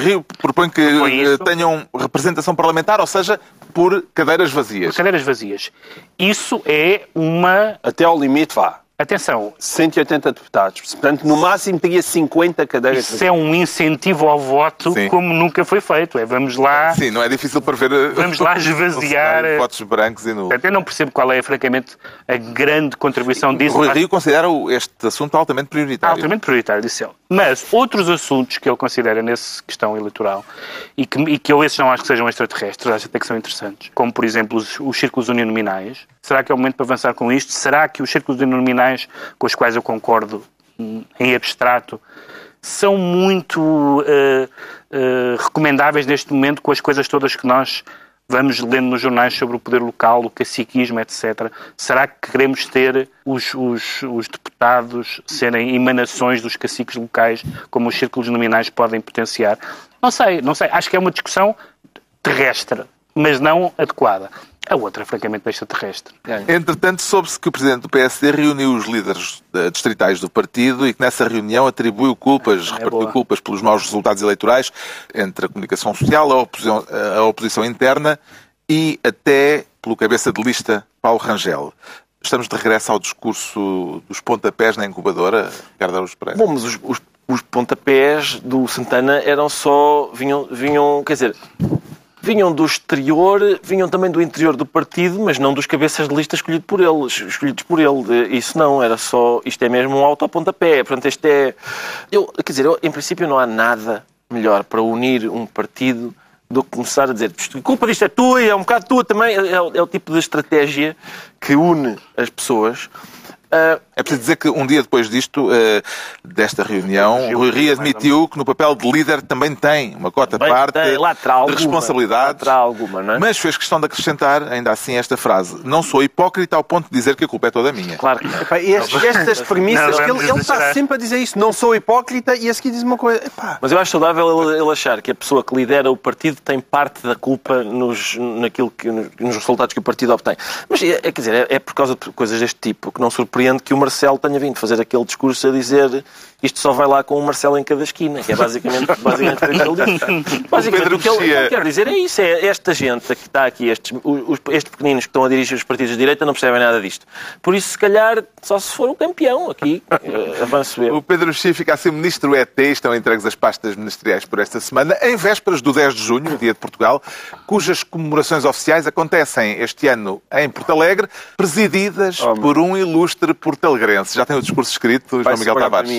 Speaker 1: Rio propõe que eh, tenham representação parlamentar, ou seja, por cadeiras vazias.
Speaker 2: Por cadeiras vazias. Isso é uma.
Speaker 3: Até ao limite, vá.
Speaker 2: Atenção.
Speaker 3: 180 deputados. Portanto, no máximo teria 50 cadeiras.
Speaker 2: Isso é um incentivo ao voto Sim. como nunca foi feito. É, vamos lá...
Speaker 1: Sim, não é difícil prever... Eh,
Speaker 2: vamos lá esvaziar...
Speaker 1: Votos brancos e nulos.
Speaker 2: Eu não percebo qual é, francamente, a grande contribuição disso.
Speaker 1: O Rui Rio considera este assunto altamente prioritário.
Speaker 2: Altamente prioritário, disse ele. Mas outros assuntos que ele considera nessa questão eleitoral e que, e que eu esses não acho que sejam extraterrestres, acho até que são interessantes, como, por exemplo, os, os círculos uninominais. Será que é o momento para avançar com isto? Será que os círculos uninominais com os quais eu concordo em abstrato, são muito uh, uh, recomendáveis neste momento com as coisas todas que nós vamos lendo nos jornais sobre o poder local, o caciquismo, etc. Será que queremos ter os, os, os, deputados serem emanações dos caciques locais, como os círculos nominais podem potenciar? Não sei, não sei. Acho que é uma discussão terrestre, mas não adequada. A outra, francamente, extraterrestre.
Speaker 1: Entretanto, soube-se que o presidente do PSD reuniu os líderes distritais do partido e que nessa reunião atribuiu culpas, é repartiu boa. culpas pelos maus resultados eleitorais entre a comunicação social, a oposição, a oposição interna e até pelo cabeça de lista Paulo Rangel. Estamos de regresso ao discurso dos pontapés na incubadora, Ricardo Araújo Pereira.
Speaker 4: Bom, mas os, os, os pontapés do Santana eram só... vinham, vinham quer dizer, vinham do exterior, vinham também do interior do partido, mas não dos cabeças de lista escolhido por ele, escolhidos por ele. Isso não, era só. Isto é mesmo um autopontapé. Portanto, este é. Eu, quer dizer, eu, em princípio não há nada melhor para unir um partido do que começar a dizer a culpa disto é tua e é um bocado tua também. É, é, é o tipo de estratégia que une as pessoas.
Speaker 1: Uh, é preciso dizer que um dia depois disto, uh, desta reunião, o Rui Rio admitiu que no papel de líder também tem uma cota parte tem, de responsabilidades,
Speaker 4: alguma, não é?
Speaker 1: mas fez questão de acrescentar, ainda assim, esta frase. Não sou hipócrita ao ponto de dizer que a culpa é toda minha.
Speaker 3: Claro que Epá, estes, Estas premissas, não, ele, ele, está sempre a dizer isso. Não sou hipócrita e a seguir diz uma coisa. Epá.
Speaker 4: Mas eu acho saudável ele, ele, achar que a pessoa que lidera o partido tem parte da culpa nos, naquilo que, nos resultados que o partido obtém. Mas, é, é quer dizer, é, é por causa de coisas deste tipo que não surpreende surpreende que o Marcelo tenha vindo fazer aquele discurso a dizer isto só vai lá com o Marcelo em cada esquina, que é basicamente, basicamente o que ele diz. Basicamente, o que ele, ele quer dizer é isso, é esta gente que está aqui, estes, os, estes pequeninos que estão a dirigir os partidos de direita não percebem nada disto. Por isso, se calhar, só se for um campeão aqui, uh, avanço eu.
Speaker 1: O Pedro Xi fica a ser ministro ET, estão entregues as pastas ministeriais por esta semana, em vésperas do 10 de junho, dia de Portugal, cujas comemorações oficiais acontecem este ano em Porto Alegre, presididas oh, por um ilustre portalegrense. Já tem o discurso escrito, João Miguel Tavares.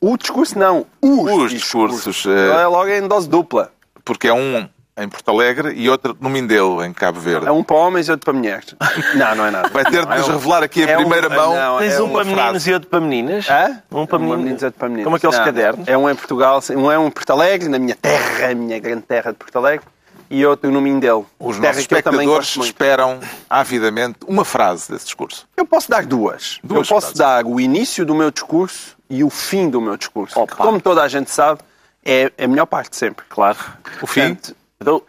Speaker 3: O discurso não, os,
Speaker 1: os discursos. discursos.
Speaker 3: É logo em dose dupla.
Speaker 1: Porque é um em Porto Alegre e outro no Mindelo, em Cabo Verde.
Speaker 3: É um para homens e outro para mulheres. Não, não é nada.
Speaker 1: Vai ter de nos é revelar aqui a é primeira um, mão. Não,
Speaker 4: Tens é um para meninos e outro para meninas?
Speaker 3: Hã?
Speaker 4: Um para meninos
Speaker 3: e outro para meninas.
Speaker 4: Como aqueles não, cadernos?
Speaker 3: É um em Portugal, um é um em Porto Alegre, na minha terra, a minha grande terra de Porto Alegre, e outro no Mindelo.
Speaker 1: Os nossos espectadores esperam avidamente uma frase desse discurso.
Speaker 3: Eu posso dar duas. duas eu posso frases. dar o início do meu discurso e o fim do meu discurso. Opa. Como toda a gente sabe, é a melhor parte sempre.
Speaker 4: Claro.
Speaker 3: O fim? Portanto,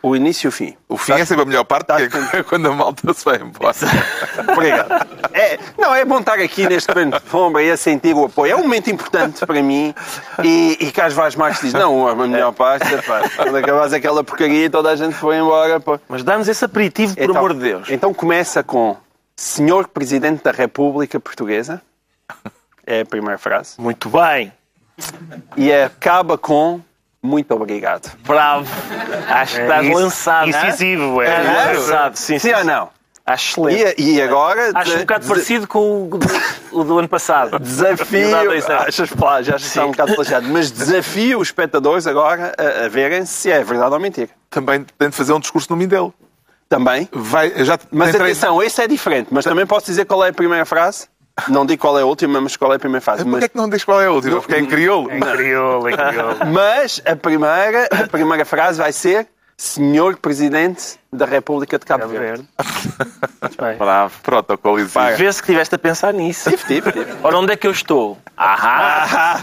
Speaker 3: o início e o fim.
Speaker 1: O fim é sempre a melhor parte, porque é quando a malta se vai embora.
Speaker 3: Obrigado. É, não, é bom estar aqui neste momento de sombra e a sentir o apoio. É um momento importante para mim. E, e Carlos Vaz Marques diz, não, a melhor parte, é, pá, quando acabares aquela porcaria toda a gente foi embora. Pá.
Speaker 4: Mas dá-nos esse aperitivo, por
Speaker 3: então,
Speaker 4: amor de Deus.
Speaker 3: Então começa com Senhor Presidente da República Portuguesa. É a primeira frase.
Speaker 4: Muito bem.
Speaker 3: E acaba com muito obrigado.
Speaker 4: Bravo. Acho que estás é, lançado.
Speaker 2: Incisivo, é.
Speaker 4: é lançado, sim,
Speaker 3: sim, sim, ou não?
Speaker 4: Acho excelente.
Speaker 3: E, e agora...
Speaker 2: Acho um bocado parecido com o do, o do ano passado.
Speaker 3: Desafio, achas, pá, já está um bocado plagiado, mas desafio os espectadores agora a, a verem se é verdade ou mentira.
Speaker 1: Também tem de fazer um discurso no Mindelo.
Speaker 3: Também.
Speaker 1: Vai, já
Speaker 3: Mas
Speaker 1: três-
Speaker 3: atenção, esse é diferente. Mas também posso dizer qual é a primeira frase. Não digo qual é a última, mas qual é a primeira frase.
Speaker 1: Porquê
Speaker 3: Mas,
Speaker 1: é que não diz qual é a última? Porque é em crioulo.
Speaker 2: Em crioulo, em crioulo.
Speaker 3: mas a, primeira, a primeira frase vai ser Senhor Presidente da República de Cabo
Speaker 2: Cabo
Speaker 3: Verde.
Speaker 2: Verde. Muito bem.
Speaker 4: Bravo.
Speaker 1: Protocolizado.
Speaker 4: Vê-se que estiveste a pensar nisso.
Speaker 3: Tive, tive, tive.
Speaker 4: Ora, onde é que eu estou? Ahá!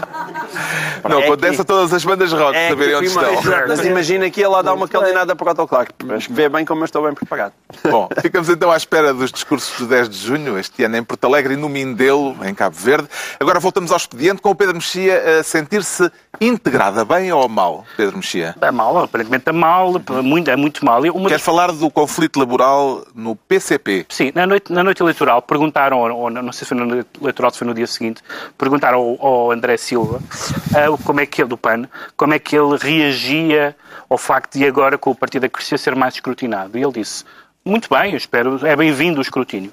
Speaker 1: Não,
Speaker 4: É
Speaker 1: condensa
Speaker 4: que-
Speaker 1: todas as bandas rock,
Speaker 3: É
Speaker 1: saberem onde estão.
Speaker 3: Mas imagina que lá dar uma calinada protocolar. Mas vê bem como eu estou bem preparado.
Speaker 1: Bom, ficamos então à espera dos discursos de 10 de junho, este ano em Porto Alegre e no Mindelo, em Cabo Verde. Agora voltamos ao expediente com o Pedro Mexia a sentir-se integrada, bem ou mal, Pedro Mexia?
Speaker 2: É mal, aparentemente é mal, muito, é muito mal. E Uma
Speaker 1: Quer
Speaker 2: das
Speaker 1: falar do conflito laboral no PCP?
Speaker 2: Sim, na noite, na noite eleitoral perguntaram, ou, não sei se foi na noite eleitoral, se foi no dia seguinte, perguntaram ao, ao André Silva ah, como é que ele, do PAN, como é que ele reagia ao facto de agora, com o partido a crescer, ser mais escrutinado. E ele disse, muito bem, eu espero, é bem-vindo o escrutínio.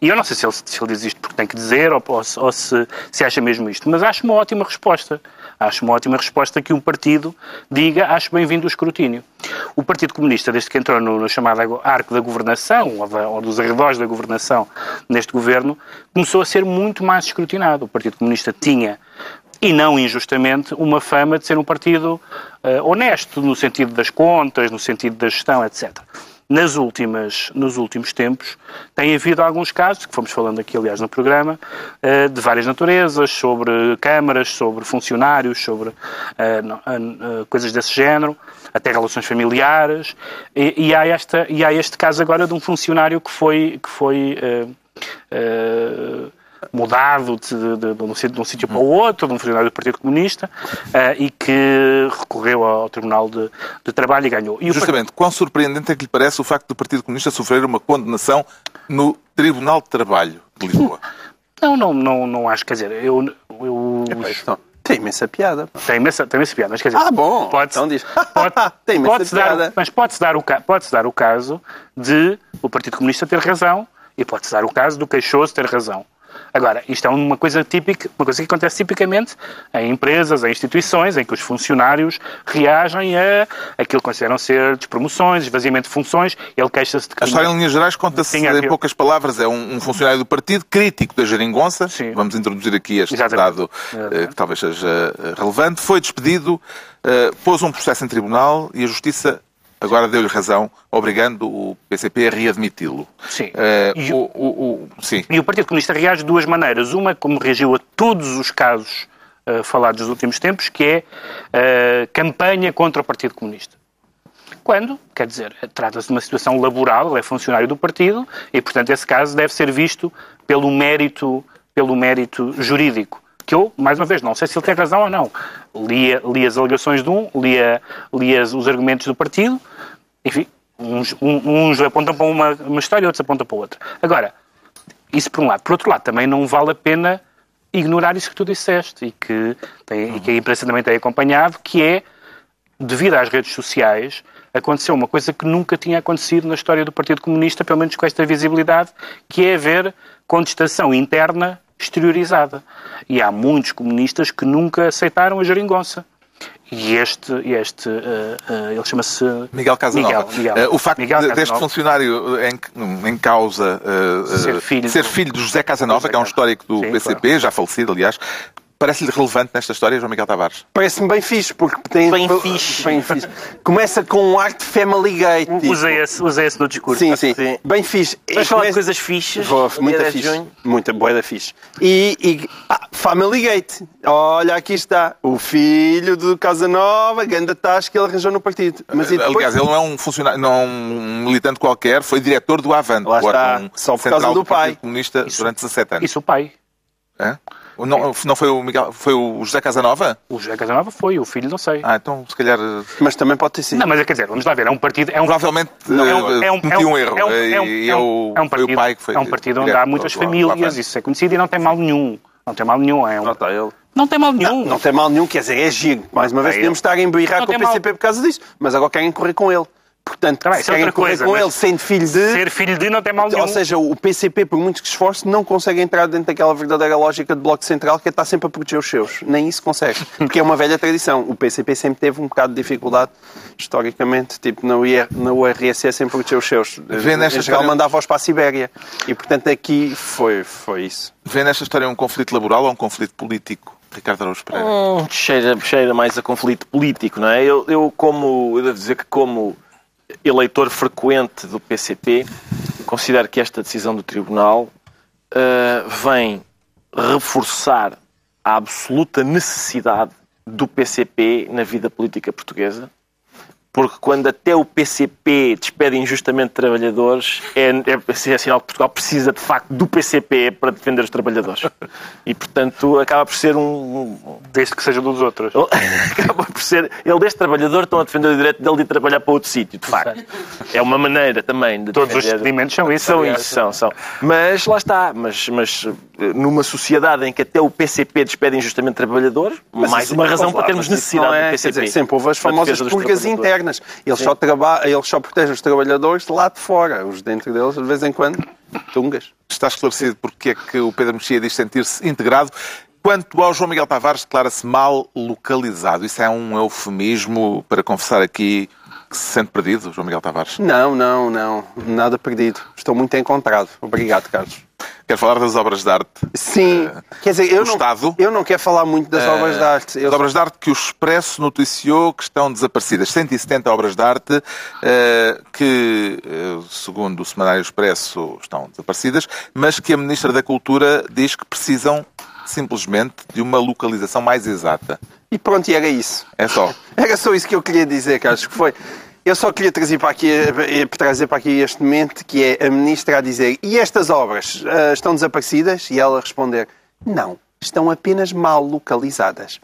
Speaker 2: E eu não sei se ele, se ele diz isto porque tem que dizer ou, ou se, ou se, se acha mesmo isto, mas acho uma ótima resposta. Acho uma ótima resposta que um partido diga acho bem-vindo o escrutínio. O Partido Comunista, desde que entrou no, no chamado arco da governação, ou, da, ou dos arredores da governação neste governo, começou a ser muito mais escrutinado. O Partido Comunista tinha, e não injustamente, uma fama de ser um partido eh, honesto, no sentido das contas, no sentido da gestão, etc. Nas últimas, nos últimos tempos, tem havido alguns casos, que fomos falando aqui, aliás, no programa, eh, de várias naturezas, sobre câmaras, sobre funcionários, sobre eh, eh, coisas desse género, até relações familiares, e, e há esta, e há este caso agora de um funcionário que foi, que foi eh, mudado de, de, de, um sítio, de um sítio para o outro, de um funcionário do Partido Comunista, eh, e que recorreu ao Tribunal de, de Trabalho e ganhou. E o
Speaker 1: Justamente, quão surpreendente é que lhe parece o facto do Partido Comunista sofrer uma condenação no Tribunal de Trabalho de Lisboa?
Speaker 2: Não, não, não, não acho, quer dizer, eu... eu
Speaker 3: Então, tem imensa piada.
Speaker 2: tem imensa, tem imensa piada, mas quer dizer...
Speaker 3: Ah, bom.
Speaker 2: Pode,
Speaker 3: Então diz.
Speaker 2: pode,
Speaker 3: Tem imensa
Speaker 2: dar,
Speaker 3: piada.
Speaker 2: mas pode-se dar, o, pode dar o caso de o Partido Comunista ter razão e pode-se dar o caso do queixoso ter razão. Agora, isto é uma coisa típica, uma coisa que acontece tipicamente em empresas, em instituições, em que os funcionários reagem a aquilo que consideram ser despromoções, esvaziamento de funções, ele queixa-se de que...
Speaker 1: A história, em linhas gerais, conta-se
Speaker 2: Tinha
Speaker 1: em
Speaker 2: aquilo.
Speaker 1: poucas palavras. É um, um funcionário do partido, crítico da geringonça.
Speaker 2: Sim.
Speaker 1: Vamos introduzir aqui este
Speaker 2: Exatamente.
Speaker 1: dado eh, que talvez seja eh, relevante. Foi despedido, eh, pôs um processo em tribunal e a Justiça agora deu-lhe razão, obrigando o PCP a readmiti-lo.
Speaker 2: Sim.
Speaker 1: Eh,
Speaker 2: E
Speaker 1: o, o- o- sim.
Speaker 2: E o Partido Comunista reage de duas maneiras. Uma, como reagiu a todos os casos eh, falados nos últimos tempos, que é a campanha contra o Partido Comunista. Quando, quer dizer, trata-se de uma situação laboral, ele é funcionário do partido e, portanto, esse caso deve ser visto pelo mérito, pelo mérito jurídico. Que eu, mais uma vez, não sei se ele tem razão ou não. Lia, li as alegações de um, lia, lia os argumentos do partido, enfim, uns, uns apontam para uma, uma história, outros apontam para outra. Agora, isso por um lado. Por outro lado, também não vale a pena ignorar isso que tu disseste e que, tem, e que a imprensa também tem acompanhado, que é, devido às redes sociais, aconteceu uma coisa que nunca tinha acontecido na história do Partido Comunista, pelo menos com esta visibilidade, que é haver contestação interna exteriorizada. E há muitos comunistas que nunca aceitaram a geringonça. E este, este eh, eh, ele chama-se...
Speaker 1: Miguel Casanova.
Speaker 2: Miguel, Miguel.
Speaker 1: Eh, o facto
Speaker 2: Miguel
Speaker 1: de- deste
Speaker 2: Casanova.
Speaker 1: funcionário em, em causa
Speaker 2: Ser filho
Speaker 1: ser
Speaker 2: do-
Speaker 1: filho de José Casanova,
Speaker 2: José
Speaker 1: que é um histórico do
Speaker 2: Sim,
Speaker 1: PCP, já falecido, aliás, parece-lhe relevante nesta história, João Miguel Tavares?
Speaker 3: Parece-me bem fixe, porque tem.
Speaker 4: Bem fixe.
Speaker 3: Bem fixe. Começa com um arte family gay. tipo.
Speaker 2: Usei esse, usei esse no discurso.
Speaker 3: Sim, sim,
Speaker 4: Sim.
Speaker 3: Bem fixe.
Speaker 4: Vamos falar de coisas fixes.
Speaker 3: Vou, muita
Speaker 4: 10 de
Speaker 3: fixe.
Speaker 4: junho.
Speaker 3: Muita boa da fixe. E, e ah, Family Gate. Olha, aqui está. O filho do Casanova, ganda tasca que ele arranjou no partido. Mas depois,
Speaker 1: Aliás, ele não é um funcionário, não é um militante qualquer, foi diretor do Avante,
Speaker 3: Lá
Speaker 1: o
Speaker 3: está.
Speaker 1: órgão
Speaker 3: Só por causa do pai.
Speaker 1: Comunista durante 17 anos.
Speaker 2: Isso o pai.
Speaker 1: Hã? Não, não foi o Miguel, foi o José Casanova?
Speaker 2: O José Casanova foi, o filho não sei.
Speaker 1: Ah, então se calhar eh,
Speaker 3: mas também pode ter sido.
Speaker 2: Não, mas quer dizer, vamos lá ver, é um partido... É um,
Speaker 1: provavelmente
Speaker 2: Não,
Speaker 1: eh,
Speaker 2: é um, é
Speaker 1: cometi
Speaker 2: um,
Speaker 1: um erro
Speaker 2: é um, é um,
Speaker 1: e
Speaker 2: é um- é um partido,
Speaker 1: o pai que foi
Speaker 2: é um partido onde há muitas famílias, isso é conhecido e não tem mal nenhum. Não tem mal nenhum, é um...
Speaker 3: Está ele.
Speaker 2: Não tem mal nenhum.
Speaker 3: Não tem mal nenhum, quer dizer, é giro. Mais uma vez,
Speaker 2: É
Speaker 3: podemos estar a emburrar
Speaker 2: Não
Speaker 3: com o
Speaker 2: tem mal.
Speaker 3: PCP por causa disso, mas agora querem correr com ele. Portanto,
Speaker 2: Tá bem,
Speaker 3: se
Speaker 2: é
Speaker 3: querem correr
Speaker 2: coisa,
Speaker 3: com ele sendo filho de...
Speaker 2: Ser filho de não tem mal nenhum.
Speaker 3: Ou seja, o PCP, por muito que se esforce, não consegue entrar dentro daquela verdadeira lógica de Bloco Central que é estar sempre a proteger os seus. Nem isso consegue. Porque é uma velha tradição. O PCP sempre teve um bocado de dificuldade, historicamente, tipo, na, UR, na URSS sempre proteger os seus.
Speaker 1: Vê nesta
Speaker 3: em geral,
Speaker 1: história-
Speaker 3: mandava-os para a Sibéria. E, portanto, aqui foi, foi isso.
Speaker 1: Vê nesta história um conflito laboral ou um conflito político? Ricardo Araújo Pereira.
Speaker 4: Hum, cheira, cheira mais a conflito político, não é? Eu, eu como, eu devo dizer que como eleitor frequente do PCP, considero que esta decisão do Tribunal ah, vem reforçar a absoluta necessidade do PCP na vida política portuguesa, porque quando até o PCP despede injustamente trabalhadores, é, é, é sinal que Portugal precisa de facto do PCP para defender os trabalhadores. E portanto acaba por ser um,
Speaker 2: Desde que seja dos outros.
Speaker 4: acaba por ser. Ele, deste trabalhador, estão a defender o direito dele de ir trabalhar para outro sítio, de facto. É uma maneira também de
Speaker 2: Todos os
Speaker 4: defender-
Speaker 2: despedimentos são isso.
Speaker 4: São isso, são, são. Mas lá está. Mas, mas numa sociedade em que até o PCP despede injustamente trabalhadores, mais
Speaker 3: isso-
Speaker 4: uma razão para termos
Speaker 3: mas
Speaker 4: necessidade
Speaker 3: é-
Speaker 4: do PCP.
Speaker 3: dizer, sempre houve as famosas
Speaker 4: trabalhadores.
Speaker 3: internas. Eles só. Eles só protegem os trabalhadores de lá de fora. Os dentro deles, de vez em quando, tungas.
Speaker 1: Está esclarecido porque é que o Pedro Mexia diz sentir-se integrado. Quanto ao João Miguel Tavares, declara-se mal localizado. Isso é um eufemismo para confessar aqui que se sente perdido, João Miguel Tavares.
Speaker 3: Não, não, não. Nada perdido. Estou muito encontrado. Obrigado, Carlos.
Speaker 1: Quero falar das obras de arte.
Speaker 3: Sim. Quer dizer, eu não,
Speaker 1: Estado?
Speaker 3: eu não quero falar muito das obras de arte. Eu
Speaker 1: As obras de arte que o Expresso noticiou que estão desaparecidas. 170 obras de arte eh, que, segundo o Semanário Expresso, estão desaparecidas, mas que a Ministra da Cultura diz que precisam simplesmente de uma localização mais exata.
Speaker 3: E pronto, e era isso.
Speaker 1: É só.
Speaker 3: Era só isso que eu queria dizer, Carlos, que foi. Eu só queria trazer para aqui, eh, trazer para aqui este momento, que é a ministra a dizer e estas obras ah, estão desaparecidas? E ela responder, não, estão apenas mal localizadas.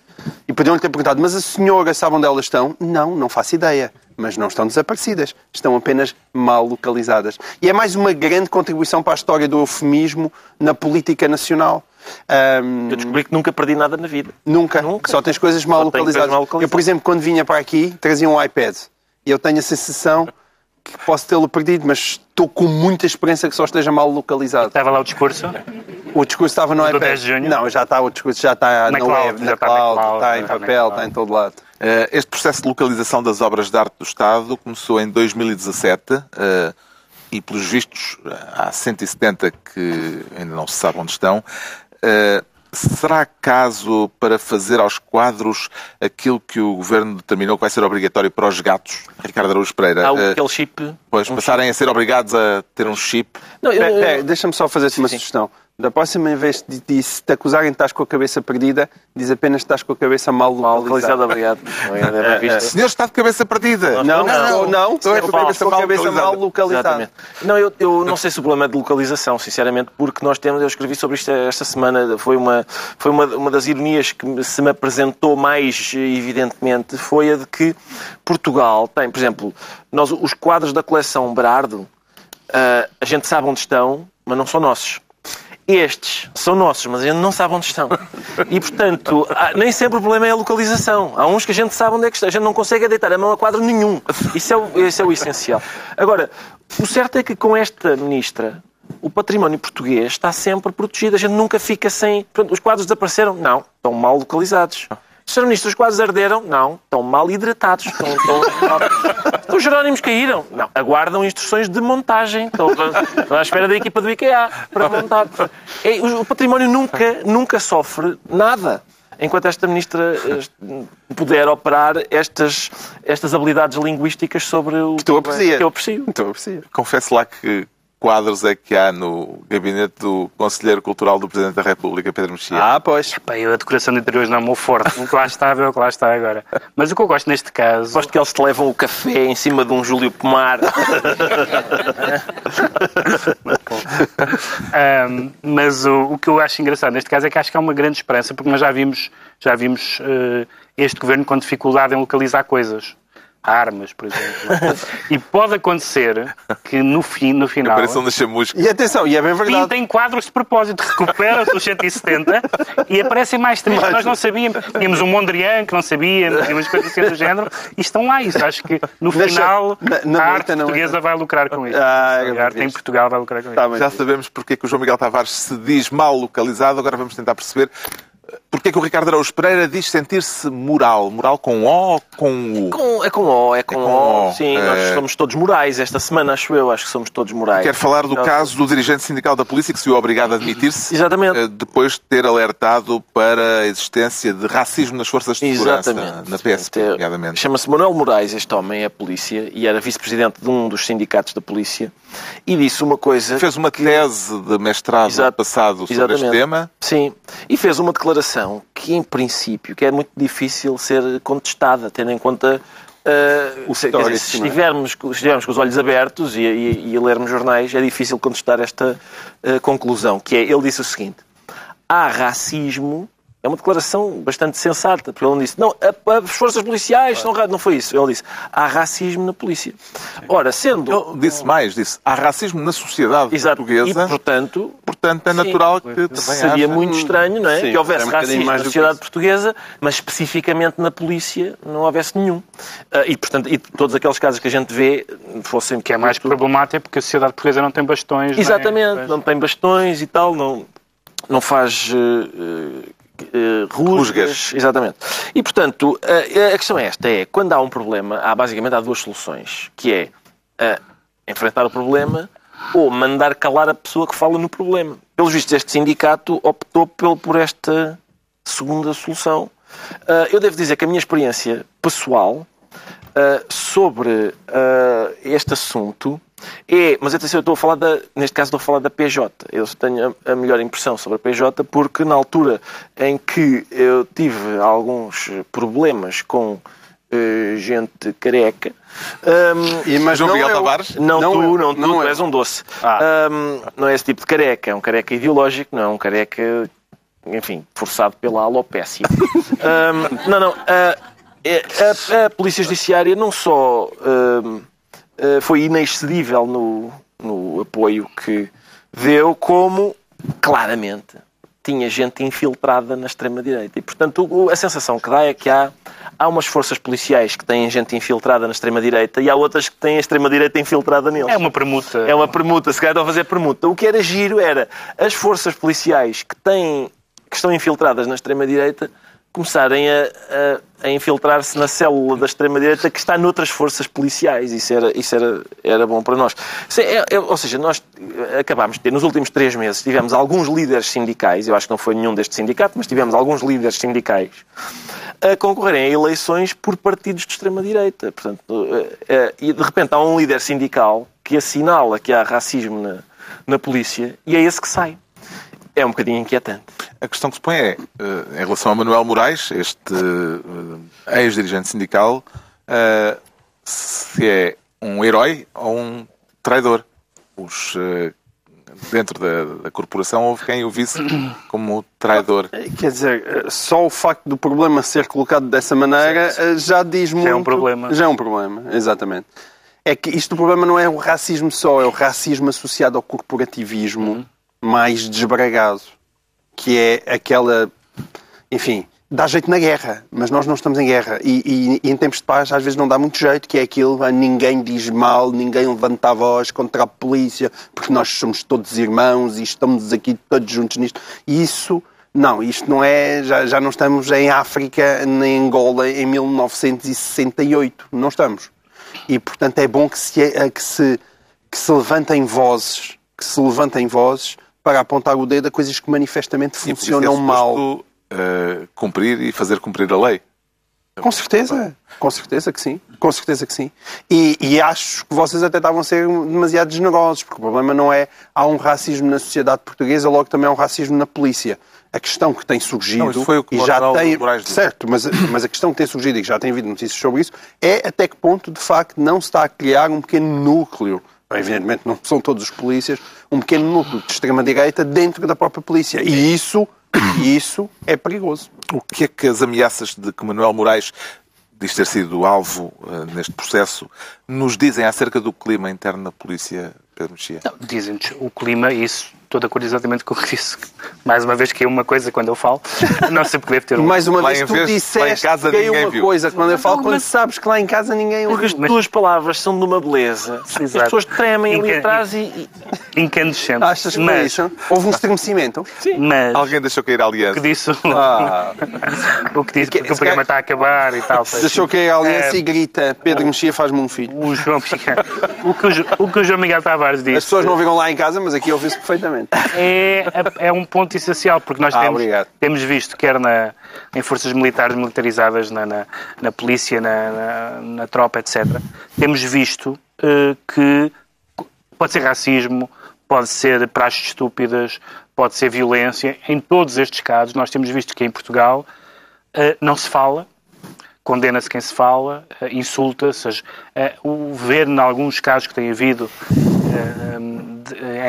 Speaker 3: E podiam-lhe ter perguntado, mas a senhora sabe onde elas estão? Não, não faço ideia. Mas não estão desaparecidas, estão apenas mal localizadas. E é mais uma grande contribuição para a história do eufemismo na política nacional. Ahm,
Speaker 4: Eu descobri que nunca perdi nada na vida.
Speaker 3: Nunca.
Speaker 4: Nunca.
Speaker 3: Só tens coisas mal
Speaker 4: Só
Speaker 3: localizadas.
Speaker 4: coisas mal localizadas.
Speaker 3: Eu, por exemplo, quando vinha para aqui, trazia um iPad. E eu tenho a sensação que posso tê-lo perdido, mas estou com muita esperança que só esteja mal localizado.
Speaker 2: Estava lá o discurso.
Speaker 3: O discurso estava no iPad.
Speaker 2: 10 de junho?
Speaker 3: Não, já está, o discurso já está
Speaker 2: Na
Speaker 3: na,
Speaker 2: cloud,
Speaker 3: web, na
Speaker 2: está na
Speaker 3: cloud, está em
Speaker 2: está na
Speaker 3: papel, está em todo lado.
Speaker 1: Eh, Este processo de localização das obras de arte do Estado começou em 2017 eh, e, pelos vistos, há 170 que ainda não se sabe onde estão. Será caso para fazer aos quadros aquilo que o Governo determinou que vai ser obrigatório para os gatos? Ricardo Araújo Pereira.
Speaker 4: Há
Speaker 1: eh,
Speaker 4: aquele chip.
Speaker 1: Pois,
Speaker 4: um
Speaker 1: passarem a ser obrigados a ter um chip.
Speaker 4: Não, eu-
Speaker 3: Deixa-me só fazer-te uma sugestão. Da próxima vez de, de se te acusarem de estás com a cabeça perdida, diz apenas que estás com a cabeça mal
Speaker 4: Mal
Speaker 3: localizada.
Speaker 4: obrigado. Obrigado, é.
Speaker 1: Senhor está de cabeça perdida.
Speaker 3: Não, não, não.
Speaker 1: Estou
Speaker 3: com a cabeça mal localizada.
Speaker 4: Exatamente. Não, eu, eu não sei se o problema é de localização, sinceramente, porque nós temos, eu escrevi sobre isto esta semana, foi uma, foi uma, uma das ironias que se me apresentou mais evidentemente, foi a de que Portugal tem, por exemplo, nós, os quadros da coleção Berardo, ah, a gente sabe onde estão, mas não são nossos. Estes são nossos, mas a gente não sabe onde estão. E, portanto, há- nem sempre o problema é a localização. Há uns que a gente sabe onde é que está. A gente não consegue deitar a mão a quadro nenhum. Isso é o, isso é o essencial. Agora, o certo é que com esta ministra, o património português está sempre protegido. A gente nunca fica sem... Portanto, os quadros desapareceram? Não. Estão mal localizados. Os quadros arderam? Não. Estão mal hidratados. Estão, estão... Os Jerónimos caíram? Não. Aguardam instruções de montagem. Estão, estão à espera da equipa do IKEA para montar. É, o património nunca, nunca sofre nada. Enquanto esta ministra eh, puder operar estas, estas habilidades linguísticas sobre o
Speaker 3: Que tu aprecias.
Speaker 4: que eu aprecio.
Speaker 3: Estou a apreciar.
Speaker 1: Confesso lá que quadros é que há no gabinete do Conselheiro Cultural do Presidente da República, Pedro Mexia.
Speaker 3: Ah, pois.
Speaker 2: Pá, eu a decoração de interiores não é o meu forte. O que lá estava é o que lá está agora. Mas o que eu gosto neste caso...
Speaker 4: Gosto que eles te levam o café em cima de um Júlio Pomar.
Speaker 2: Ahm, mas o, o que eu acho engraçado neste caso é que acho que há uma grande esperança, porque nós já vimos, já vimos eh, este governo com dificuldade em localizar coisas. Armas, por exemplo. e pode acontecer que no, fim, no final.
Speaker 1: Aparição da chamusca.
Speaker 3: E atenção, e é bem verdade.
Speaker 2: Pintem quadros de propósito, recuperam-se os 170 e aparecem mais três que nós não sabíamos. Tínhamos um Mondrian que não sabíamos, tínhamos coisas assim do género, e estão lá. Isso acho que no final
Speaker 3: na, na
Speaker 2: a arte portuguesa vai lucrar com isso.
Speaker 3: Ah,
Speaker 2: a arte em Portugal vai lucrar com
Speaker 3: Tá
Speaker 2: isso.
Speaker 1: Já sabemos porque é que o João Miguel Tavares se diz mal localizado, agora vamos tentar perceber porque é que o Ricardo Araújo Pereira diz sentir-se moral. Moral com O ou com U?
Speaker 4: Com- é com O, é com,
Speaker 1: com
Speaker 4: O.
Speaker 1: O,
Speaker 4: Sim,
Speaker 1: é.
Speaker 4: nós somos todos morais esta semana, acho eu. Acho que somos todos morais.
Speaker 1: Quero falar do
Speaker 4: Nós-
Speaker 1: caso do dirigente sindical da polícia que se viu obrigado a admitir-se
Speaker 4: Exatamente.
Speaker 1: eh, depois de ter alertado para a existência de racismo nas forças de segurança,
Speaker 4: Exatamente.
Speaker 1: na PSP,
Speaker 4: É. Chama-se Manuel Moraes, este homem é polícia e era vice-presidente de um dos sindicatos da polícia e disse uma coisa.
Speaker 1: Fez uma tese de mestrado
Speaker 4: Exato.
Speaker 1: passado sobre
Speaker 4: Exatamente.
Speaker 1: este tema.
Speaker 4: Sim, e fez uma declaração que, em princípio, que é muito difícil ser contestada, tendo em conta. uh,
Speaker 3: O
Speaker 4: dizer, se
Speaker 3: é?
Speaker 4: estivermos, se estivermos com os olhos abertos e, e, e lermos jornais, é difícil contestar esta uh, conclusão, que é, ele disse o seguinte, há racismo, é uma declaração bastante sensata, porque ele não disse, não, a- as forças policiais são ra-", não foi isso, ele disse, há racismo na polícia. Ora, sendo...
Speaker 1: Ele disse mais, disse há racismo na sociedade
Speaker 4: Exato,
Speaker 1: portuguesa,
Speaker 4: e portanto,
Speaker 1: portanto é
Speaker 4: Sim.
Speaker 1: natural que também
Speaker 4: Seria
Speaker 1: haja...
Speaker 4: muito estranho, não é?
Speaker 3: Sim,
Speaker 4: que houvesse
Speaker 3: é um
Speaker 4: racismo
Speaker 3: mais
Speaker 4: na
Speaker 3: que
Speaker 4: sociedade portuguesa, mas especificamente na polícia não houvesse nenhum. Ah, e, portanto, e todos aqueles casos que a gente vê fossem...
Speaker 2: Que é mais problemático é porque a sociedade portuguesa não tem bastões. não é?
Speaker 4: Exatamente, não tem bastões e tal, não, não faz eh, eh, rusgas.
Speaker 1: Rusgas.
Speaker 4: Exatamente. E, portanto, a, a questão é esta, é, quando há um problema, há basicamente há duas soluções, que é eh, enfrentar o problema ou mandar calar a pessoa que fala no problema. Pelos vistos, este sindicato optou pel- por esta segunda solução. Ah, eu devo dizer que a minha experiência pessoal ah, sobre ah, este assunto é, mas atenção, eu estou a falar da, neste caso estou a falar da PJ. Eu tenho a, a melhor impressão sobre a PJ porque na altura em que eu tive alguns problemas com eh, gente careca, ahm,
Speaker 3: E, mas
Speaker 1: João Miguel
Speaker 3: eu.
Speaker 1: Tavares?
Speaker 4: não,
Speaker 3: Não
Speaker 4: tu,
Speaker 3: eu,
Speaker 4: não tu,
Speaker 3: não
Speaker 4: tu
Speaker 3: eu.
Speaker 4: és um doce.
Speaker 2: Ah.
Speaker 4: Ahm, não é esse tipo de careca, é um careca ideológico, não é um careca, enfim, forçado pela alopécia. Ahm, não, não. é- a, a Polícia Judiciária não só ahm, ah, foi inexcedível no, no apoio que deu, como claramente tinha gente infiltrada na extrema-direita. E, portanto, a sensação que dá é que há, há umas forças policiais que têm gente infiltrada na extrema-direita e há outras que têm a extrema-direita infiltrada neles.
Speaker 2: É uma permuta.
Speaker 4: É uma permuta, se calhar estão a fazer permuta. O que era giro era as forças policiais que têm que estão infiltradas na extrema-direita começarem a, a- a infiltrar-se na célula da extrema-direita que está noutras forças policiais. Isso era, isso era, era bom para nós. Se- é- é- ou seja, nós acabámos de ter, nos últimos três meses, tivemos alguns líderes sindicais, eu acho que não foi nenhum deste sindicato, mas tivemos alguns líderes sindicais a concorrerem a eleições por partidos de extrema-direita. Eh, eh, e de repente há um líder sindical que assinala que há racismo na, na polícia e é esse que sai. É um bocadinho inquietante.
Speaker 1: A questão que se põe é, eh, em relação a Manuel Moraes, este eh, ex-dirigente sindical, eh, se é um herói ou um traidor. Os, dentro da, da corporação houve quem o visse como traidor.
Speaker 3: Quer dizer, só o facto do problema ser colocado dessa maneira já diz muito.
Speaker 2: é um problema.
Speaker 3: Já é um problema, exatamente. É que isto o problema não é o racismo só, é o racismo associado ao corporativismo
Speaker 2: Uhum.
Speaker 3: Mais desbragado, que é aquela, enfim, dá jeito na guerra, mas nós não estamos em guerra. E, e- e em tempos de paz às vezes não dá muito jeito, que é aquilo, ninguém diz mal, ninguém levanta a voz contra a polícia, porque nós somos todos irmãos e estamos aqui todos juntos nisto. E isso, não, isto não é, já, já não estamos em África, nem em Angola em 1968, não estamos. E portanto é bom que se, que se, que se levantem vozes, que se levantem vozes para apontar o dedo a coisas que manifestamente
Speaker 1: E isso
Speaker 3: funcionam
Speaker 1: é
Speaker 3: mal.
Speaker 1: eh, cumprir e fazer cumprir a lei.
Speaker 3: Com certeza, com certeza que sim, com certeza que sim. E, e acho que vocês até estavam a ser demasiado generosos, porque o problema não é há um racismo na sociedade portuguesa, logo também há um racismo na polícia. A questão que tem surgido
Speaker 1: Não, foi o que
Speaker 3: e já tem certo, mas, mas a questão que tem surgido e que já tem havido notícias sobre isso é até que ponto de facto não se está a criar um pequeno núcleo. Evidentemente não são todos os polícias, um pequeno núcleo de extrema direita dentro da própria polícia. E isso, isso é perigoso.
Speaker 1: O que é que as ameaças de que Manuel Moraes diz ter sido alvo uh, neste processo, nos dizem acerca do clima interno na polícia, Pedro Mexia?
Speaker 2: Dizem-nos o clima, isso estou de acordo exatamente com o que disse. Mais uma vez que é uma coisa quando eu falo, não sempre deve ter um.
Speaker 3: Mais uma vez tu vez, disseste casa, que é uma viu. coisa quando eu falo, quando sabes que lá em casa ninguém
Speaker 4: ouve. Porque as tuas palavras são de uma beleza. Exato. As pessoas tremem ali atrás e...
Speaker 2: Incandescentes.
Speaker 3: Achas que mas... isso? Houve um estremecimento?
Speaker 1: Sim. Mas... Alguém deixou cair a aliança.
Speaker 2: O que disse... Ah. o que disse que, porque o programa está a acabar e tal.
Speaker 3: Deixou cair a aliança é... e grita Pedro Mexia faz-me um filho.
Speaker 2: O João. o, que o, o que o João Miguel Tavares disse...
Speaker 3: As pessoas não viram lá em casa, mas aqui ouviu-se perfeitamente
Speaker 2: é, é um ponto essencial, porque nós ah, temos, temos visto, quer na, em forças militares militarizadas, na, na, na polícia, na, na, na, tropa, etc., temos visto uh, que pode ser racismo, pode ser praxes estúpidas, pode ser violência. Em todos estes casos, nós temos visto que em Portugal uh, não se fala, condena-se quem se fala, uh, insulta-se. Uh, o ver, em alguns casos que tem havido,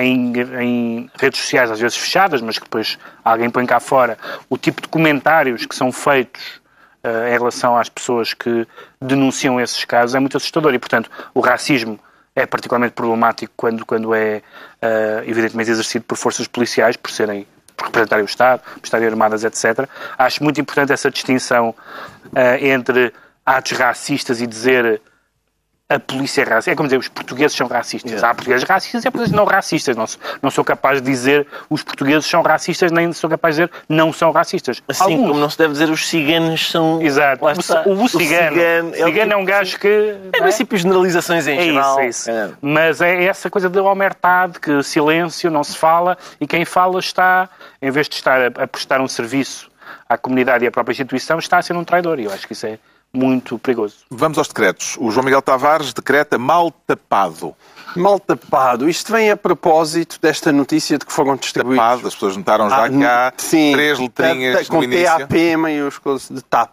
Speaker 2: em, em, redes sociais, às vezes fechadas, mas que depois alguém põe cá fora, o tipo de comentários que são feitos em relação às pessoas que denunciam esses casos é muito assustador. E, portanto, o racismo é particularmente problemático quando, quando é, evidentemente, exercido por forças policiais, por serem por representarem o Estado, por estarem armadas, etc. Acho muito importante essa distinção uh, entre atos racistas e dizer a polícia é racista. É como dizer, os portugueses são racistas. Yeah. Há portugueses racistas e há portugueses não racistas. Não, não sou capaz de dizer os portugueses são racistas, nem sou capaz de dizer não são racistas.
Speaker 4: Assim Alguns. como não se deve dizer os ciganos são...
Speaker 2: Exato. O, o, o, cigano, cigano, é, cigano é um gajo que...
Speaker 4: É, é princípio generalizações em
Speaker 2: é
Speaker 4: geral.
Speaker 2: Isso, é isso. É. Mas é essa coisa da omertade, que silêncio, não se fala, e quem fala está, em vez de estar a, a prestar um serviço à comunidade e à própria instituição, está a ser um traidor. E eu acho que isso é muito perigoso.
Speaker 1: Vamos aos decretos. O João Miguel Tavares decreta mal tapado.
Speaker 3: Mal tapado. Isto vem a propósito desta notícia de que foram distribuídos...
Speaker 1: Tapado, as pessoas notaram já ah, que há sim, três letrinhas
Speaker 3: com no início. Com TAP maiúsculas de TAP.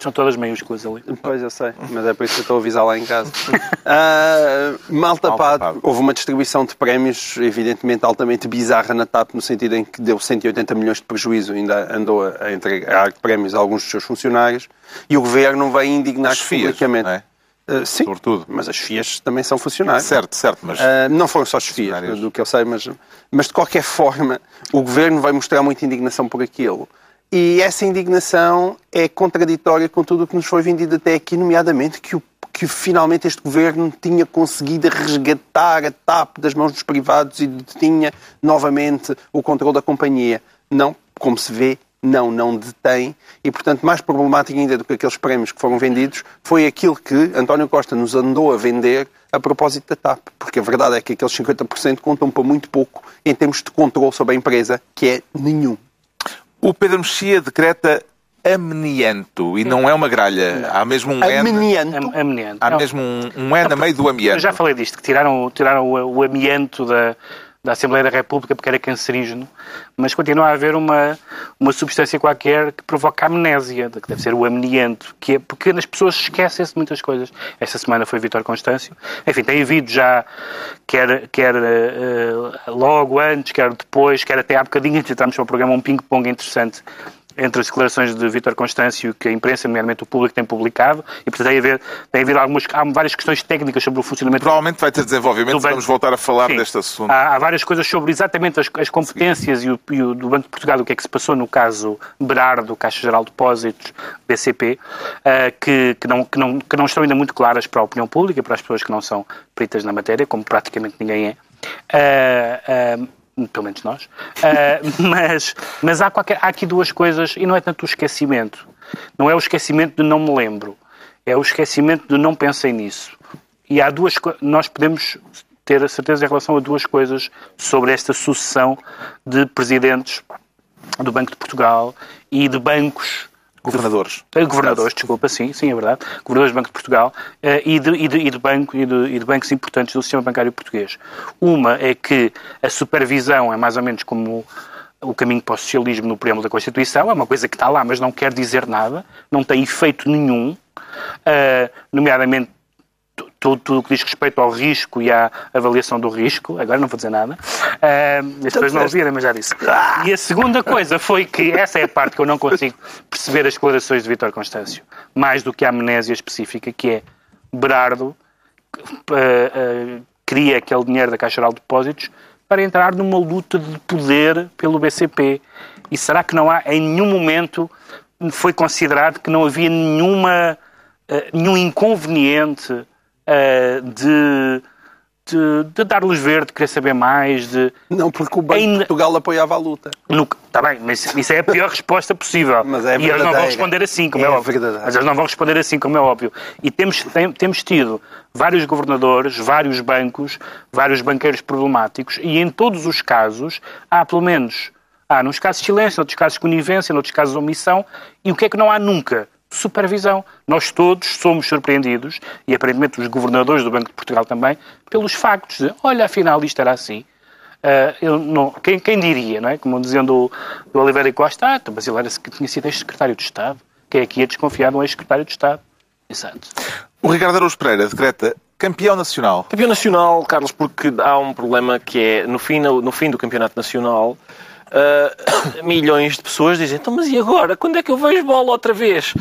Speaker 2: São todas maiúsculas ali.
Speaker 3: Pois, eu sei, mas é por isso que eu estou a avisar lá em casa. Uh, mal, tapado, mal tapado. Houve uma distribuição de prémios, evidentemente altamente bizarra na TAP, no sentido em que deu 180 milhões de prejuízo, ainda andou a entregar prémios a alguns dos seus funcionários, e o governo vai indignar-se publicamente. É? Uh, sim, Sobretudo. mas as FIAs também são funcionários.
Speaker 1: Certo, certo, mas...
Speaker 3: Uh, não foram só as FIAs, do que eu sei, mas, mas de qualquer forma o Governo vai mostrar muita indignação por aquilo. E essa indignação é contraditória com tudo o que nos foi vendido até aqui, nomeadamente que, o, que finalmente este governo tinha conseguido resgatar a TAP das mãos dos privados e tinha novamente o controle da companhia. Não, como se vê, não, não detém. E, portanto, mais problemático ainda do que aqueles prémios que foram vendidos foi aquilo que António Costa nos andou a vender a propósito da TAP. Porque a verdade é que aqueles 50% contam para muito pouco em termos de controle sobre a empresa, que é nenhum.
Speaker 1: O Pedro Mexia decreta amnianto e não é uma gralha. Há mesmo um
Speaker 3: amnianto.
Speaker 2: N.
Speaker 1: Há mesmo um, um N a meio do amianto.
Speaker 2: Eu já falei disto, que tiraram, tiraram o, o amianto da, da Assembleia da República porque era cancerígeno, mas continua a haver uma, uma substância qualquer que provoca amnésia, que deve ser o amnianto, que é porque as pessoas esquecem-se de muitas coisas. Esta semana foi Vitor Constâncio. Enfim, tem havido já, quer, quer uh, logo antes, quer depois, quer até há bocadinho, tentámos para o programa um ping-pong interessante entre as declarações de Vítor Constâncio que a imprensa, nomeadamente o público, tem publicado, e portanto tem, tem havido algumas, há várias questões técnicas sobre o funcionamento.
Speaker 1: Provavelmente vai ter desenvolvimento, vamos voltar a falar Sim. deste assunto.
Speaker 2: Há, há, várias coisas sobre exatamente as, as competências e o, e o, do Banco de Portugal, o que é que se passou no caso Berardo, Caixa Geral de Depósitos, BCP, uh, eh, que, que, não, que, não, que não estão ainda muito claras para a opinião pública, para as pessoas que não são peritas na matéria, como praticamente ninguém é. Uh, uh, pelo menos nós, uh, mas, mas há, qualquer, há aqui duas coisas, e não é tanto o esquecimento, não é o esquecimento de não me lembro, é o esquecimento de não pensei nisso. E há duas nós podemos ter a certeza em relação a duas coisas sobre esta sucessão de presidentes do Banco de Portugal e de bancos
Speaker 1: Governadores.
Speaker 2: De, governadores, desculpa, sim, sim, é verdade. Governadores do Banco de Portugal uh, e, de, e, de, e, de banco, e, de, e de bancos importantes do sistema bancário português. Uma é que a supervisão é mais ou menos como o caminho para o socialismo no preâmbulo da Constituição, é uma coisa que está lá, mas não quer dizer nada, não tem efeito nenhum, uh, nomeadamente tudo, tudo que diz respeito ao risco e à avaliação do risco. Agora não vou dizer nada. Uh, as pessoas não ouviram, mas já disse. E a segunda coisa foi que, essa é a parte que eu não consigo perceber as declarações de Vítor Constâncio, mais do que a amnésia específica, que é Berardo uh, uh, cria aquele dinheiro da Caixa Geral de Depósitos para entrar numa luta de poder pelo BCP. E será que não há, em nenhum momento, foi considerado que não havia nenhuma, nenhum inconveniente uh, de, de, de, dar luz verde, de querer saber mais, de...
Speaker 3: Não, porque o Banco em... de Portugal apoiava a luta.
Speaker 2: Está bem, mas isso é a pior resposta possível.
Speaker 3: Mas é
Speaker 2: e eles não vão responder assim, como é, é óbvio. Mas eles não vão responder assim, como é óbvio. E temos, tem, temos tido vários governadores, vários bancos, vários banqueiros problemáticos, e em todos os casos há pelo menos Há, nos casos silêncio, noutros casos conivência, noutros casos omissão. E o que é que não há nunca? Supervisão. Nós todos somos surpreendidos, e aparentemente os governadores do Banco de Portugal também, pelos factos de, olha, afinal isto era assim. Uh, não, quem, quem, diria, não é? Como dizendo o, Oliveira e Costa, ah, então, mas ele era, tinha sido ex-secretário de Estado. Quem aqui é desconfiado um ex-secretário de Estado? Exato.
Speaker 1: O Ricardo Araújo Pereira decreta campeão nacional.
Speaker 4: Campeão nacional, Carlos, porque há um problema que é, no fim, no, no fim do campeonato nacional, uh, milhões de pessoas dizem, então, mas e agora? Quando é que eu vejo bola outra vez?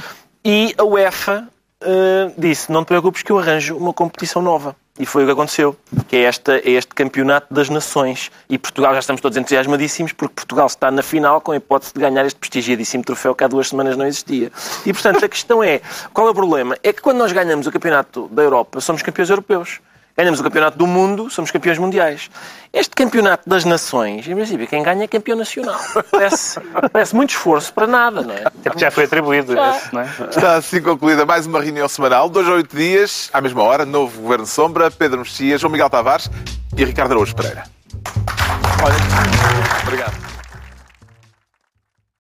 Speaker 4: E a UEFA uh, disse, não te preocupes que eu arranjo uma competição nova. E foi o que aconteceu, que é, esta, é este campeonato das nações. E Portugal, já estamos todos entusiasmadíssimos, porque Portugal está na final com a hipótese de ganhar este prestigiadíssimo troféu que há duas semanas não existia. E, portanto, a questão é, qual é o problema? É que quando nós ganhamos o campeonato da Europa, somos campeões europeus ganhamos o campeonato do mundo, somos campeões mundiais. Este campeonato das nações, em princípio, quem ganha é campeão nacional. Parece, parece muito esforço para nada, não é?
Speaker 2: Até porque já foi atribuído. Esse, não é?
Speaker 1: Está assim concluída mais uma reunião semanal, dois a oito dias, à mesma hora, novo Governo Sombra, Pedro Mexia, João Miguel Tavares e Ricardo Araújo Pereira. Olha, obrigado.